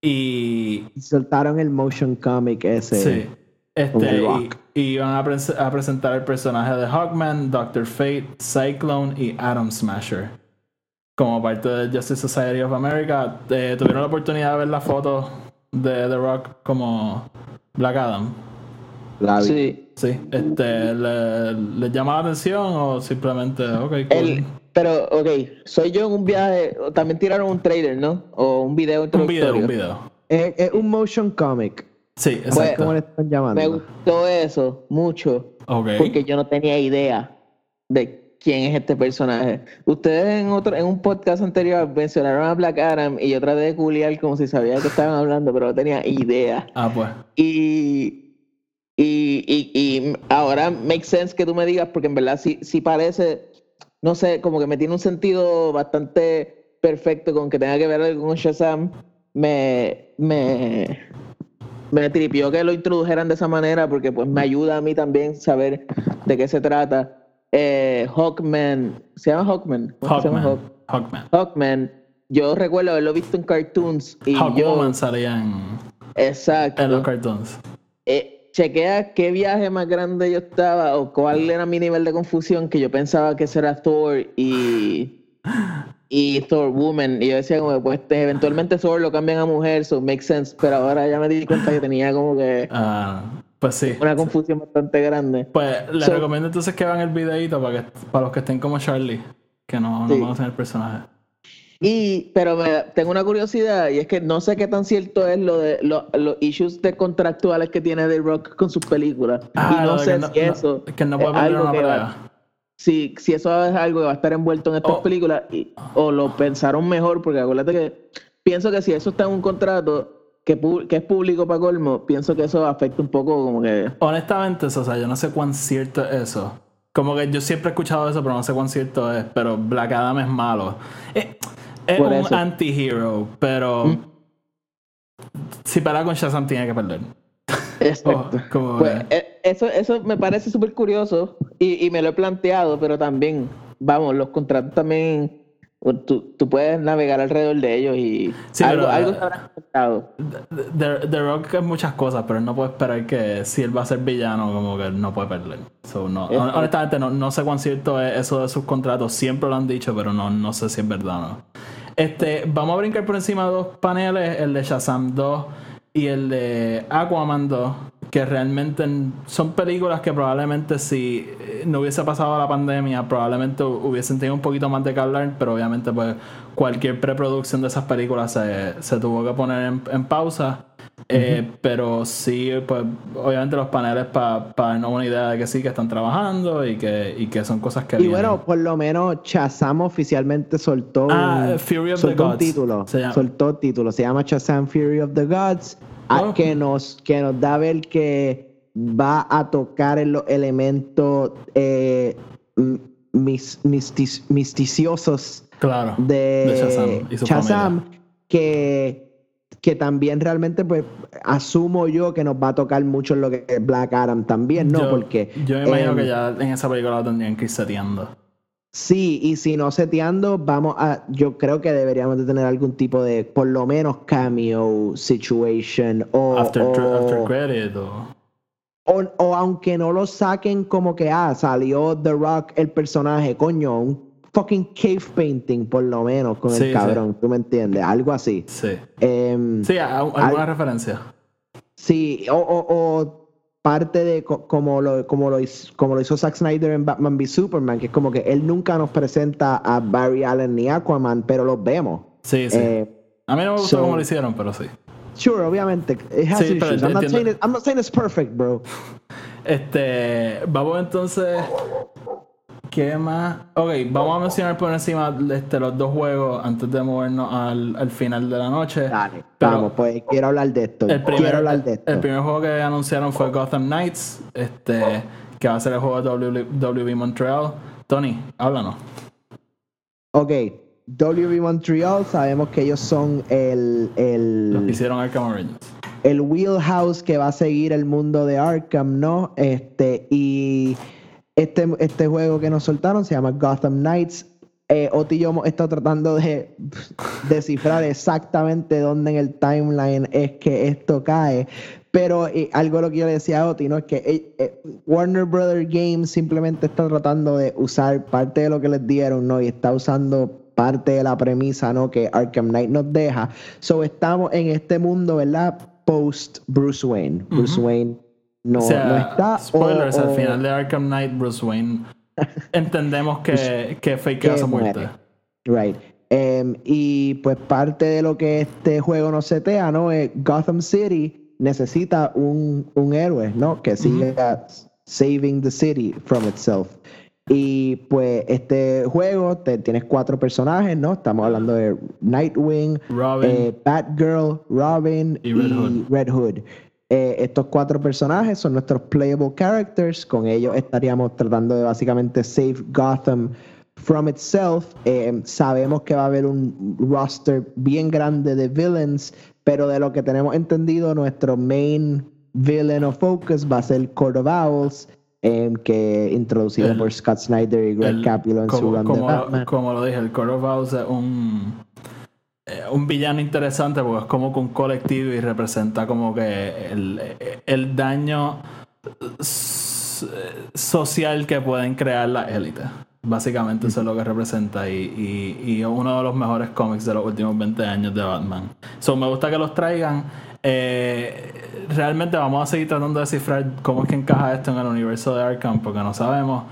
Y, Y soltaron el motion comic ese. Sí. Este, y, Rock. y van a presentar el personaje de Hawkman, Doctor Fate, Cyclone y Atom Smasher. Como parte de Justice Society of America. Eh, ¿Tuvieron la oportunidad de ver la foto de The Rock como Black Adam? La vi. Sí. Sí. Este, ¿le, le llama la atención o simplemente, ok, cool? El, pero, ok, soy yo en un viaje. También tiraron un trailer, ¿no? O un video un video, un video. Es, es un motion comic. Sí, Pues, exacto. ¿Cómo le están llamando? Me gustó eso mucho. Porque yo no tenía idea de quién es este personaje. Ustedes en otro, en un podcast anterior mencionaron a Black Adam y yo traté de culiar como si sabía qué estaban hablando, pero no tenía idea. Ah, pues. Y, y, y, y ahora make sense que tú me digas, porque en verdad sí, sí parece, no sé, como que me tiene un sentido bastante perfecto con que tenga que ver algo con Shazam. Me, me, me tripió que lo introdujeran de esa manera, porque pues me ayuda a mí también saber de qué se trata. Eh, Hawkman, ¿se llama Hawkman? ¿Cómo se llama Hawkman. Hawk- Hawkman. Hawkman. Yo recuerdo haberlo visto en cartoons y yo... Hawkwoman salía en, Exacto. en los cartoons. Eh, chequea qué viaje más grande yo estaba o cuál era mi nivel de confusión que yo pensaba que eso era Thor y y Thor Woman y yo decía como pues este, eventualmente Thor lo cambian a mujer so makes sense pero ahora ya me di cuenta que tenía como que Ah, pues sí. una confusión bastante grande Pues les So- recomiendo entonces que vean el videito para, que, para los que estén como Charlie, que no, no Sí. conocen el personaje. y pero me, tengo una curiosidad y es que no sé qué tan cierto es lo de lo- los issues de contractuales que tiene The Rock con sus películas Ah, y lo no sé no- si no- eso que no puede es algo una que va- si, si eso es algo que va a estar envuelto en estas Oh. películas y- o lo pensaron mejor, porque acuérdate que pienso que si eso está en un contrato que, es público para colmo, pienso que eso afecta un poco como que... Honestamente, o sea, yo no sé cuán cierto es eso. Como que yo siempre he escuchado eso, pero no sé cuán cierto es. Pero Black Adam es malo. Eh, es un eso. anti-hero, pero ¿Mm? si pelea con Shazam tiene que perder. Exacto. Oh, Pues, eh, eso, eso me parece súper curioso y, y me lo he planteado, pero también, vamos, los contratos también, tú, tú puedes navegar alrededor de ellos y Sí, algo, pero, algo eh, se habrá afectado. The, The Rock es muchas cosas, pero no puede esperar que si él va a ser villano, como que no puede perder. So, no, Es- hon- honestamente, no, no sé cuán cierto es eso de sus contratos. Siempre lo han dicho, pero no, no sé si es verdad o no. Este, vamos a brincar por encima de dos paneles, el de Shazam 2 y el de Aquaman 2, que realmente son películas que probablemente si eh, no hubiese pasado la pandemia, probablemente hu- hubiesen tenido un poquito más de que hablar, pero obviamente pues cualquier preproducción de esas películas se, se tuvo que poner en, en pausa. Eh, Pero sí, pues obviamente los paneles para darnos una idea de que sí, que están trabajando y que, y que son cosas que... Y vienen. bueno, por lo menos Shazam oficialmente soltó, Ah, Fury of the soltó un Gods, título. se llama. Soltó título. Se llama Shazam Fury of the Gods. a- Oh. que, nos, que nos da a ver que va a tocar en los elementos eh, mis- misticiosos Claro. de, de Shazam y su Shazam, familia. que, que también realmente, pues, asumo yo que nos va a tocar mucho en lo que es Black Adam también, ¿no? yo, Porque. Yo me imagino em, que ya en esa película lo tendrían que ir seteando. Sí, y si no seteando, vamos a. Yo creo que deberíamos de tener algún tipo de, por lo menos, cameo situation o. After, o- after credit o. O, o aunque no lo saquen como que, ah, salió The Rock el personaje, coño, un fucking cave painting por lo menos con Sí, el sí. cabrón, ¿tú me entiendes? Algo así. Sí. Em, Sí, a- alguna Al- referencia. sí, o, o- o parte de co- como lo, como, lo hizo, como lo hizo Zack Snyder en Batman v Superman, que es como que él nunca nos presenta a Barry Allen ni Aquaman, pero los vemos. Sí, sí. Eh, a mí no me gustó so- cómo lo hicieron, pero sí. Sure, obviamente. It has Sí, issues. I'm, not saying it- I'm not saying it's perfect, bro. Este, vamos entonces. ¿Qué más? Ok, vamos a mencionar por encima este, los dos juegos antes de movernos al, al final de la noche. Dale, Pero vamos, pues quiero hablar de esto. el primer, quiero hablar de esto. el primer juego que anunciaron fue Gotham Knights, este, que va a ser el juego de WB Montreal. Tony, háblanos. Ok, WB Montreal, sabemos que ellos son el, Los que el, hicieron Arkham Origins. el wheelhouse que va a seguir el mundo de Arkham, ¿no? Este, y este, este juego que nos soltaron se llama Gotham Knights. Eh, Oti y yo hemos estado tratando de descifrar exactamente dónde en el timeline es que esto cae. Pero eh, algo lo que yo le decía a Oti, ¿no? Es que eh, eh, Warner Brothers Games simplemente está tratando de usar parte de lo que les dieron, ¿no? Y está usando parte de la premisa, ¿no? Que Arkham Knight nos deja. So estamos en este mundo, ¿verdad? Post Bruce Wayne. Bruce Wayne no, o sea, no está. o- spoilers, al o- final de Arkham Knight, Bruce Wayne, entendemos que, que fakea su muerte. Right. Em, y pues parte de lo que este juego nos setea, ¿no? Es Gotham City necesita un, un héroe, ¿no? Que siga saving the city from itself. Y pues este juego, te, tienes cuatro personajes, ¿no? Estamos hablando de Nightwing, Robin. eh, Batgirl, Robin Y Red Hood. Red Hood. Eh, estos cuatro personajes son nuestros playable characters. Con ellos estaríamos tratando de básicamente save Gotham from itself. Eh, sabemos que va a haber un roster bien grande de villains, pero de lo que tenemos entendido, nuestro main villain of focus va a ser Court of Owls, eh, que introducido El- por Scott Snyder y Greg El- Capullo en su como, de Batman. como lo dije, el Court of Owls es un, eh, un villano interesante porque es como que un colectivo y representa como que el, el daño social que pueden crear las élites. Básicamente eso es lo que representa y, y, y uno de los mejores cómics de los últimos 20 años de Batman. So, me gusta que los traigan. Eh, realmente vamos a seguir tratando de descifrar cómo es que encaja esto en el universo de Arkham porque no sabemos.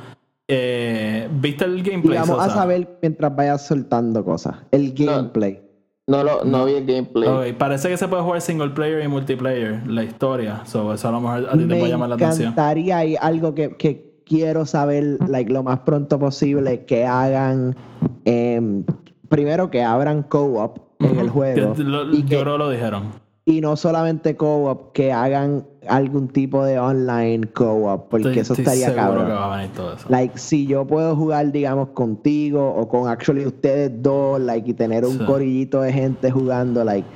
Eh, ¿Viste el Y gameplay? vamos a saber mientras vayas soltando cosas. El gameplay. No, lo, no vi el gameplay. Parece que se puede jugar single player y multiplayer, la historia. So, eso a lo mejor a ti te Me puede llamar la atención. encantaría y algo que, que quiero saber like, lo más pronto posible que hagan em, primero que abran co-op en el juego Que lo- y, yo que- creo que lo dijeron. y no solamente co-op que hagan algún tipo de online co-op porque Estoy- eso estoy estaría seguro cabrón que va a venir todo eso. Like, si yo puedo jugar, digamos, contigo o con actually ustedes dos, like, y tener un Sí. corillito de gente jugando, like.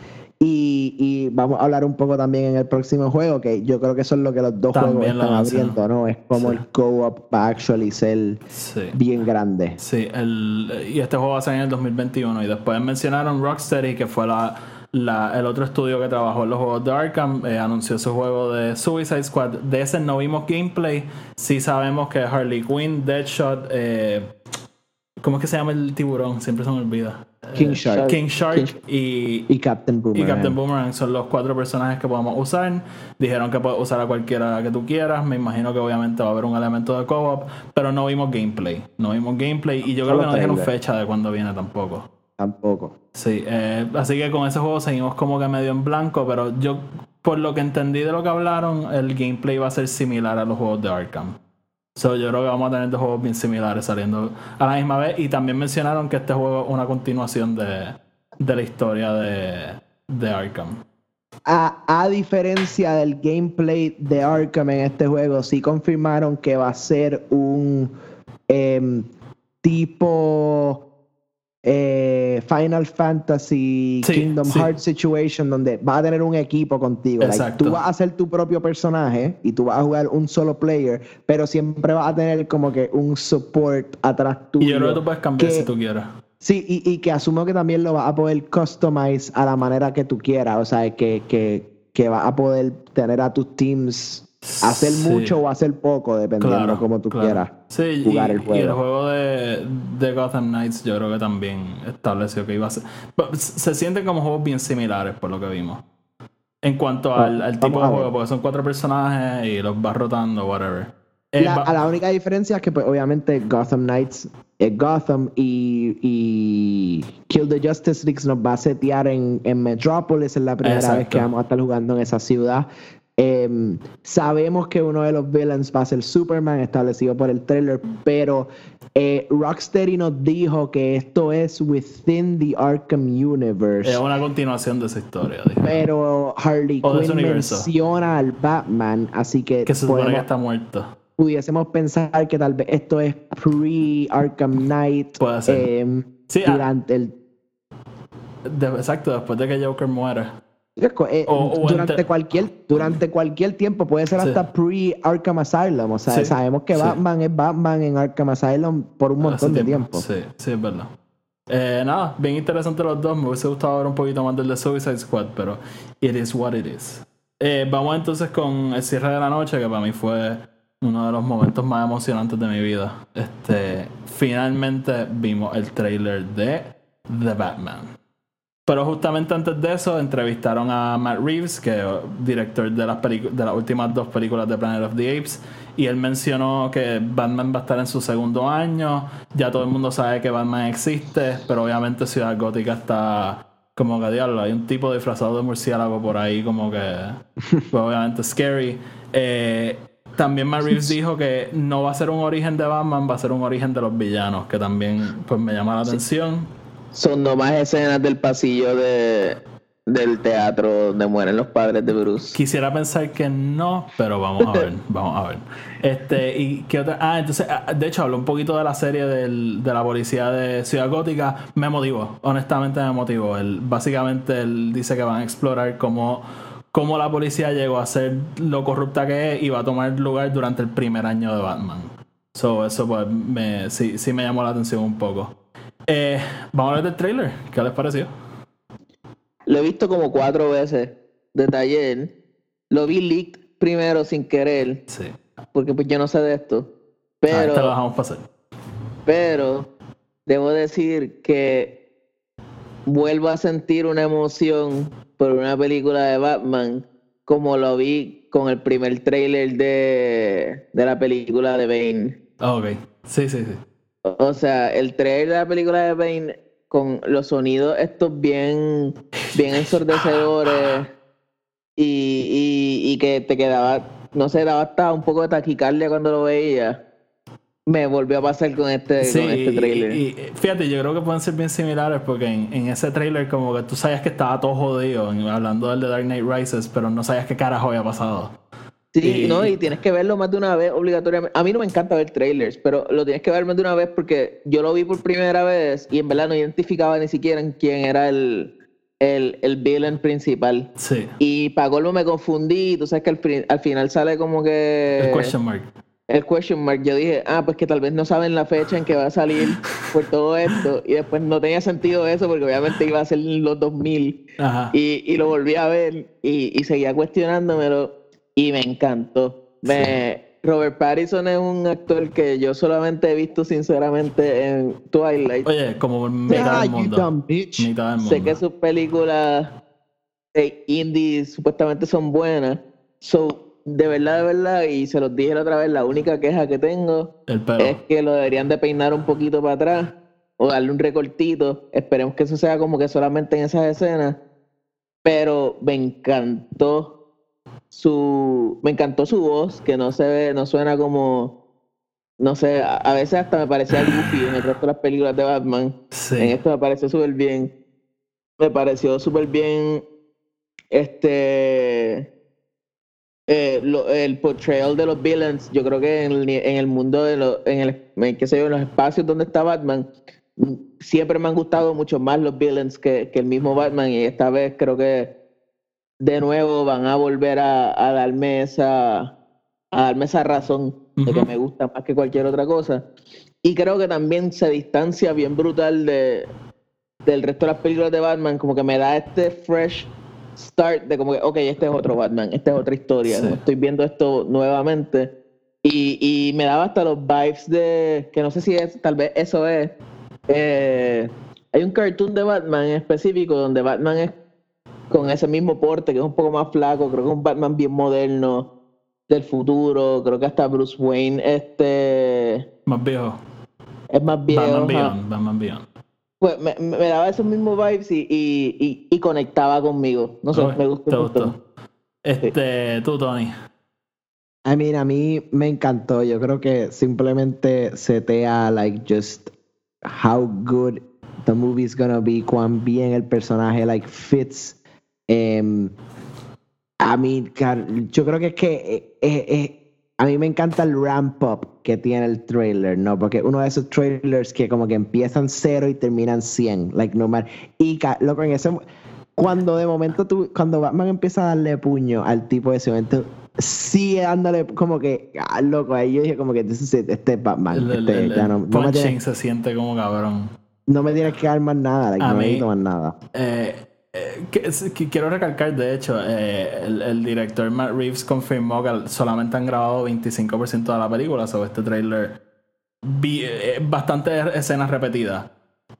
Y, y vamos a hablar un poco también en el próximo juego, que yo creo que eso es lo que los dos También juegos están abriendo, ¿no? Es como Sí. el co-op va a actually ser Sí. bien grande. Sí, el, y este juego va a salir en el 2021. Y después mencionaron Rocksteady, que fue la, la- el otro estudio que trabajó en los juegos de Arkham. eh, anunció su juego de Suicide Squad. De ese no vimos gameplay. Sí sabemos que Harley Quinn, Deadshot. Eh, ¿Cómo es que se llama el tiburón? Siempre se me olvida. King Eh, Shark King Shark y, y Captain y Boomerang. Captain Boomerang son los cuatro personajes que podemos usar. Dijeron que puedes usar a cualquiera que tú quieras. Me imagino que obviamente va a haber un elemento de co-op, pero no vimos gameplay. No vimos gameplay y yo creo que no dijeron fecha de cuándo viene tampoco. Tampoco. Sí, eh, así que con ese juego seguimos como que medio en blanco, pero yo, por lo que entendí de lo que hablaron, el gameplay va a ser similar a los juegos de Arkham. So, yo creo que vamos a tener dos juegos bien similares saliendo a la misma vez. Y también mencionaron que este juego es una continuación de, de la historia de, de Arkham. A, a diferencia del gameplay de Arkham en este juego, sí confirmaron que va a ser un em, tipo eh, Final Fantasy, Sí, Kingdom sí. Hearts situation, donde vas a tener un equipo contigo. Like, tú vas a ser tu propio personaje y tú vas a jugar un solo player, pero siempre vas a tener como que un support atrás tuyo. Y yo creo que tú puedes cambiar que- si tú quieres. Sí, y, y que asumo que también lo vas a poder customize a la manera que tú quieras. O sea, que, que, que vas a poder tener a tus teams hacer Sí. mucho o hacer poco, dependiendo Claro, como tú claro. quieras Sí, jugar y, el y juego. el juego de, de Gotham Knights yo creo que también estableció que iba a ser... pero Se sienten como juegos bien similares por lo que vimos. En cuanto al, al tipo de juego, porque son cuatro personajes y los vas rotando, whatever. Eh, La, va- a la única diferencia es que, pues, obviamente, Gotham Knights es Gotham y, y Kill the Justice League nos va a setear en, en Metropolis. Es la primera Exacto. vez que vamos a estar jugando en esa ciudad. Em, sabemos que uno de los villains va a ser Superman, establecido por el trailer, pero eh, Rocksteady nos dijo que esto es within the Arkham Universe. es una continuación de esa historia. pero Harley O Quinn menciona al Batman, así que, que se supone que está muerto. pudiésemos pensar que tal vez esto es pre-Arkham Knight. Puede ser. em, Sí, ah. durante el. De- exacto, después de que Joker muera. Eh, o- o durante, cualquier, durante cualquier tiempo, puede ser Sí. hasta pre-Arkham Asylum. O sea, Sí, sabemos que sí. Batman es Batman en Arkham Asylum por un montón Hace de tiempo. Sí, sí, es verdad. Eh, nada, bien interesante los dos. Me hubiese gustado ver un poquito más del de Suicide Squad, pero it is what it is. Eh, vamos entonces con el cierre de la noche, que para mí fue uno de los momentos más emocionantes de mi vida. Este, finalmente vimos el trailer de The Batman. Pero justamente antes de eso entrevistaron a Matt Reeves, que es director de las, de las últimas dos películas de Planet of the Apes, y él mencionó que Batman va a estar en su segundo año, ya todo el mundo sabe que Batman existe, pero obviamente Ciudad Gótica está como que diablo, hay un tipo disfrazado de murciélago por ahí como que pues obviamente scary. Eh, también Matt Reeves dijo que no va a ser un origen de Batman, va a ser un origen de los villanos, que también pues me llama la atención. Son nomás escenas del pasillo de, del teatro donde mueren los padres de Bruce. Quisiera pensar que no, pero vamos a ver, vamos a ver. Este, y qué otra. Ah, entonces, ah, de hecho, habló un poquito de la serie del- de la policía de Ciudad Gótica. Me motivó, honestamente me motivó. Él, básicamente, él dice que van a explorar cómo, cómo la policía llegó a ser lo corrupta que es y va a tomar lugar durante el primer año de Batman. So, eso pues me, sí, sí me llamó la atención un poco. Eh, vamos a ver del trailer. ¿Qué les pareció? Lo he visto como cuatro veces desde ayer. Lo vi leaked primero sin querer, Sí. porque pues yo no sé de esto. Ah, te lo Pero, dejamos pasar. pero debo decir que vuelvo a sentir una emoción por una película de Batman como lo vi con el primer trailer de, de la película de Bane. Ah, ok. Sí, sí, sí. O sea, el trailer de la película de Bane con los sonidos estos bien, bien ensordecedores y, y, y que te quedaba, no sé, daba hasta un poco de taquicardia cuando lo veía. Me volvió a pasar con este, Sí, con este trailer. Y, y fíjate, yo creo que pueden ser bien similares porque en, en ese trailer como que tú sabías que estaba todo jodido, hablando del de Dark Knight Rises, pero no sabías qué carajo había pasado. Sí, y- no, y tienes que verlo más de una vez obligatoriamente. A mí no me encanta ver trailers, pero lo tienes que ver más de una vez porque yo lo vi por primera vez y en verdad no identificaba ni siquiera en quién era el, el, el villain principal. Sí. Y para colmo me confundí, tú sabes que al, al final sale como que... El question mark. el question mark. Yo dije, ah, pues que tal vez no saben la fecha en que va a salir por todo esto. Y después no tenía sentido eso porque obviamente iba a ser los 2000. Ajá. Y, y lo volví a ver y, y seguía cuestionándomelo y me encantó. Me, Robert Pattinson es un actor que yo solamente he visto sinceramente en Twilight. Oye, como mitad Ah, del you mundo. dumb bitch. Mitad del mundo. sé que sus películas eh, indie supuestamente son buenas. So, de verdad, de verdad, y se los dije la otra vez, la única queja que tengo es que lo deberían de peinar un poquito para atrás o darle un recortito. Esperemos que eso sea como que solamente en esas escenas. Pero me encantó su me encantó su voz, que no se ve, no suena como no sé, a, a veces hasta me parecía goofy en el resto de las películas de Batman. Sí. En esto me pareció súper bien. Me pareció súper bien este eh, lo- el portrayal de los villains. Yo creo que en el, en el mundo de los, en el, qué sé yo, en los espacios donde está Batman, siempre me han gustado mucho más los villains que, que el mismo Batman y esta vez creo que de nuevo van a volver a, a darme esa a darme esa razón de que me gusta más que cualquier otra cosa. Y creo que también se distancia bien brutal de, del resto de las películas de Batman, como que me da este fresh start de como que, ok, este es otro Batman, esta es otra historia, Sí. como estoy viendo esto nuevamente. Y, y me daba hasta los vibes de, que no sé si es, tal vez eso es, eh, hay un cartoon de Batman en específico donde Batman es con ese mismo porte, que es un poco más flaco, creo que es un Batman bien moderno del futuro, creo que hasta Bruce Wayne este Más viejo. es más viejo. Batman. Beyond. Batman Beyond. Pues me, daba esos mismos vibes y, y, y, y conectaba conmigo. No sé, me gustó. te gustó. Este, tú, Tony. I mean, a mí me encantó. Yo creo que simplemente setea, like, just how good the movie's gonna be, cuán bien el personaje, like, fits. Em, a mí, yo creo que es que eh, eh, eh, a mí me encanta el ramp up que tiene el trailer, ¿no? Porque uno de esos trailers que como que empiezan cero y terminan 100, like, no matter. Y, loco, en ese... Cuando de momento tú, cuando Batman empieza a darle puño al tipo de ese momento, sigue dándole como que, ah, loco, ahí yo dije como que este es Batman, El, este, el- ya el no, no me tienes, se siente como cabrón. no me tienes que dar más nada, like, A no mí- necesito más nada. Eh, quiero recalcar, de hecho, eh, el, director Matt Reeves confirmó que solamente han grabado 25% de la película sobre este trailer. Vi, eh, bastantes escenas repetidas.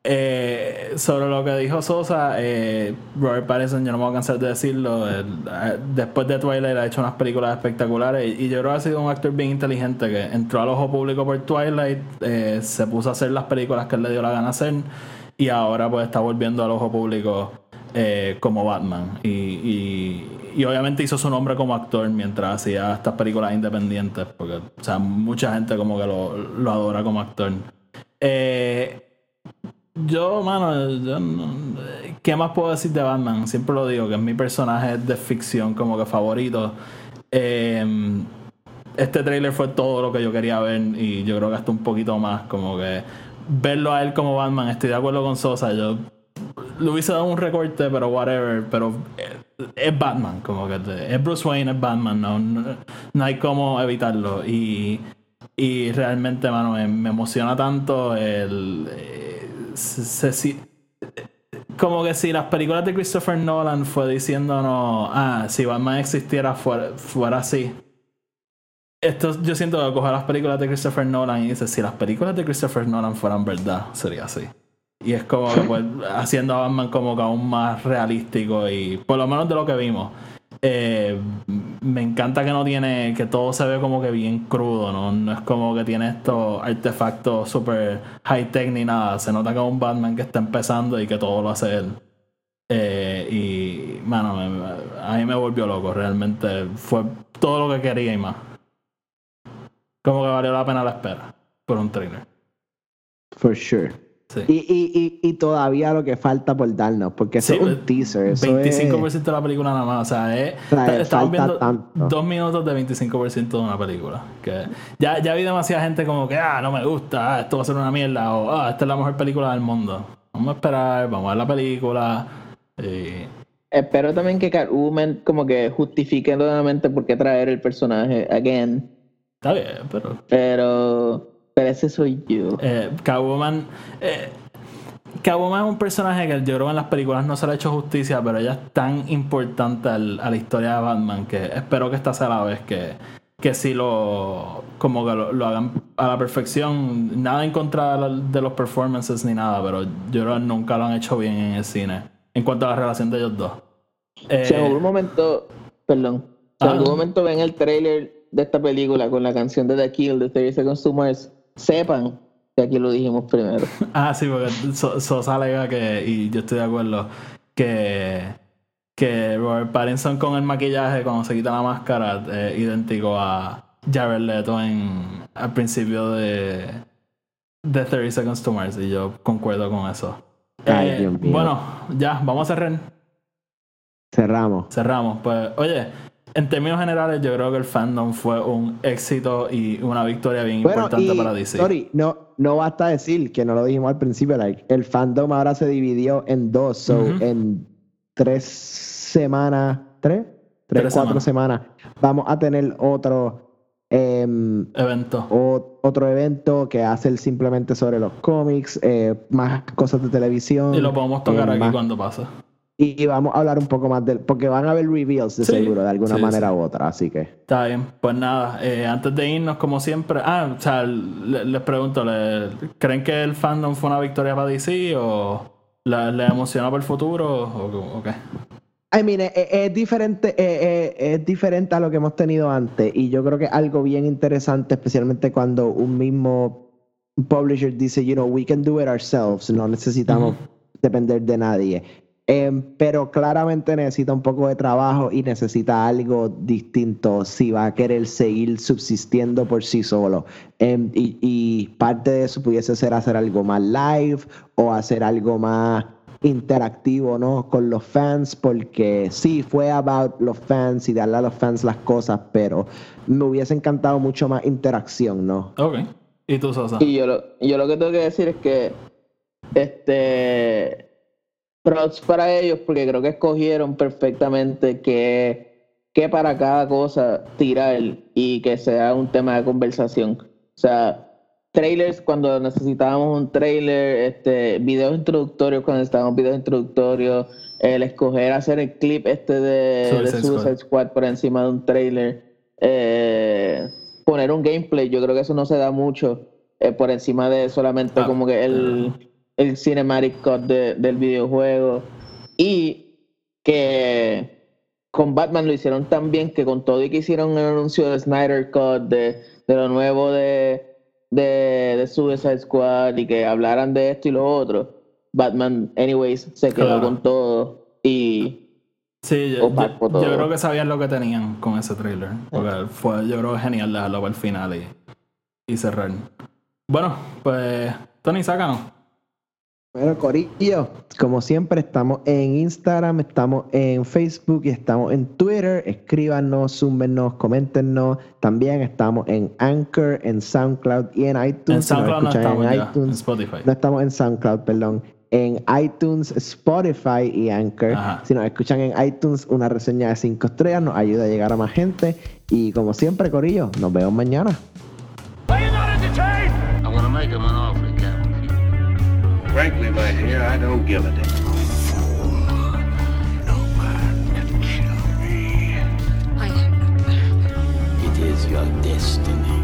Eh, sobre lo que dijo Sosa, Robert Pattinson, yo no me voy a cansar de decirlo. después de Twilight ha hecho unas películas espectaculares y, y yo creo que ha sido un actor bien inteligente que entró al ojo público por Twilight, se puso a hacer las películas que él le dio la gana hacer y ahora pues está volviendo al ojo público eh, como Batman. Y, y- obviamente hizo su nombre como actor mientras hacía estas películas independientes, porque o sea, mucha gente como que lo, adora como actor. Eh, yo, mano, yo ¿qué más puedo decir de Batman? Siempre lo digo, que es mi personaje de ficción como que favorito. Eh, este trailer fue todo lo que yo quería ver y yo creo que hasta un poquito más, como que verlo a él como Batman, estoy de acuerdo con Sosa, yo le hubiese dado un recorte, pero whatever, pero eh, es Batman, como que es Bruce Wayne, es Batman, no, no, no hay cómo evitarlo y, y realmente, mano, me, emociona tanto el... eh, como que si las películas de Christopher Nolan fue diciéndonos, ah, si Batman existiera fuera, fuera así. Esto yo siento que coger las películas de Christopher Nolan y dice, si las películas de Christopher Nolan fueran verdad, sería así. Y es como que pues, haciendo a Batman como que aún más realístico y por lo menos de lo que vimos. Eh, me encanta que no tiene, que todo se ve como que bien crudo, ¿no? No es como que tiene estos artefactos super high tech ni nada. Se nota que es un Batman que está empezando y que todo lo hace él. Eh, y, mano, me- a mí me volvió loco. Realmente fue todo lo que quería y más. Como que valió la pena la espera por un trailer. For sure. Sí. Y, y, y, y todavía lo que falta por darnos, porque eso Sí, es un teaser. Eso 25% es, de la película nada más. O sea, es- O sea, está- estamos viendo tanto. dos minutos de 25% de una película. Que ya, ya vi demasiada gente como que, ah, no me gusta, ah, esto va a ser una mierda, o ah, esta es la mejor película del mundo. Vamos a esperar, vamos a ver la película. Y Espero también que Catwoman como que justifique nuevamente por qué traer el personaje again. está bien, pero Pero, ese soy yo. eh, Catwoman. Eh, Catwoman es un personaje que yo creo que en las películas no se le ha hecho justicia, pero ella es tan importante al- a la historia de Batman que espero que esta sea la vez que, que sí lo como que lo, lo hagan a la perfección. Nada en contra de, los performances ni nada, pero yo creo que nunca lo han hecho bien en el cine. En cuanto a la relación de ellos dos. Eh, Si en algún momento, perdón, si en Ah. algún momento ven el trailer de esta película con la canción de The Kill de 30 Seconds to Mars, sepan que aquí lo dijimos primero. Ah, sí, porque So- Sosa alega que, y yo estoy de acuerdo, que, que Robert Pattinson con el maquillaje, cuando se quita la máscara, es idéntico a Jared Leto en, al principio de, de 30 Seconds to Mars, y yo concuerdo con eso. Ay, Eh, Dios mío. bueno, ya, vamos a cerrar. cerramos. Cerramos. Pues, oye, en términos generales, yo creo que el fandom fue un éxito y una victoria bien Bueno, importante y, para DC. sorry, no, no basta decir que no lo dijimos al principio, like, el fandom ahora se dividió en dos, so en tres semanas, tres, tres, Tres cuatro semanas. vamos a tener otro em, Evento. o- otro evento que hace el simplemente sobre los cómics, eh, más cosas de televisión. Y lo podemos tocar eh, aquí más- cuando pase. Y, vamos a hablar un poco más del, porque van a haber reveals de Sí, seguro, de alguna sí, manera sí. u otra, así que. Está bien, pues nada, eh, antes de irnos, como siempre, ah, o sea, le- les pregunto, ¿le- ¿creen que el fandom fue una victoria para DC o la- les emocionó para el futuro o, o qué? I mean, es, es- es diferente, eh, eh, es diferente a lo que hemos tenido antes. Y yo creo que es algo bien interesante, especialmente cuando un mismo publisher dice, you know, we can do it ourselves, no necesitamos depender de nadie. Em, pero claramente necesita un poco de trabajo y necesita algo distinto si va a querer seguir subsistiendo por sí solo. Em, y, y parte de eso pudiese ser hacer algo más live o hacer algo más interactivo, ¿no? Con los fans, porque sí, fue about los fans y darle a los fans las cosas, pero me hubiese encantado mucho más interacción, ¿no? Ok. ¿Y tú, Sosa? Y yo lo, yo lo que tengo que decir es que este props para ellos porque creo que escogieron perfectamente que, que para cada cosa tirar y que sea un tema de conversación. O sea, trailers cuando necesitábamos un trailer, este, videos introductorios cuando necesitábamos videos introductorios, el escoger hacer el clip este de Suicide de Suicide Squad por encima de un trailer, eh, poner un gameplay, yo creo que eso no se da mucho eh, por encima de solamente Ah, como que el, el cinematic cut de- del videojuego y que con Batman lo hicieron tan bien que con todo y que hicieron el anuncio de Snyder Cut de, de lo nuevo de, de, de Suicide Squad y que hablaran de esto y lo otro Batman anyways se quedó Claro. con todo y Sí, yo, yo- todo. yo creo que sabían lo que tenían con ese trailer. Porque fue, yo creo que genial dejarlo para el final y, y cerrar. Bueno, pues, Tony, sácanos. Bueno, Corillo, como siempre, estamos en Instagram, estamos en Facebook y estamos en Twitter. Escríbanos, zúmbenos, coméntenos. También estamos en Anchor, en SoundCloud y en iTunes. En SoundCloud no estamos en ya, en. Spotify. No estamos en SoundCloud, perdón. En iTunes, Spotify y Anchor. Ajá. Si nos escuchan en iTunes, una reseña de 5 estrellas nos ayuda a llegar a más gente. Y como siempre, Corillo, nos vemos mañana. frankly, my dear, I don't give a damn. Nobody can kill me. Isaac, It is your destiny.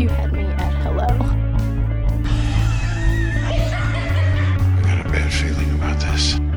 You had me at hello. I got a bad feeling about this.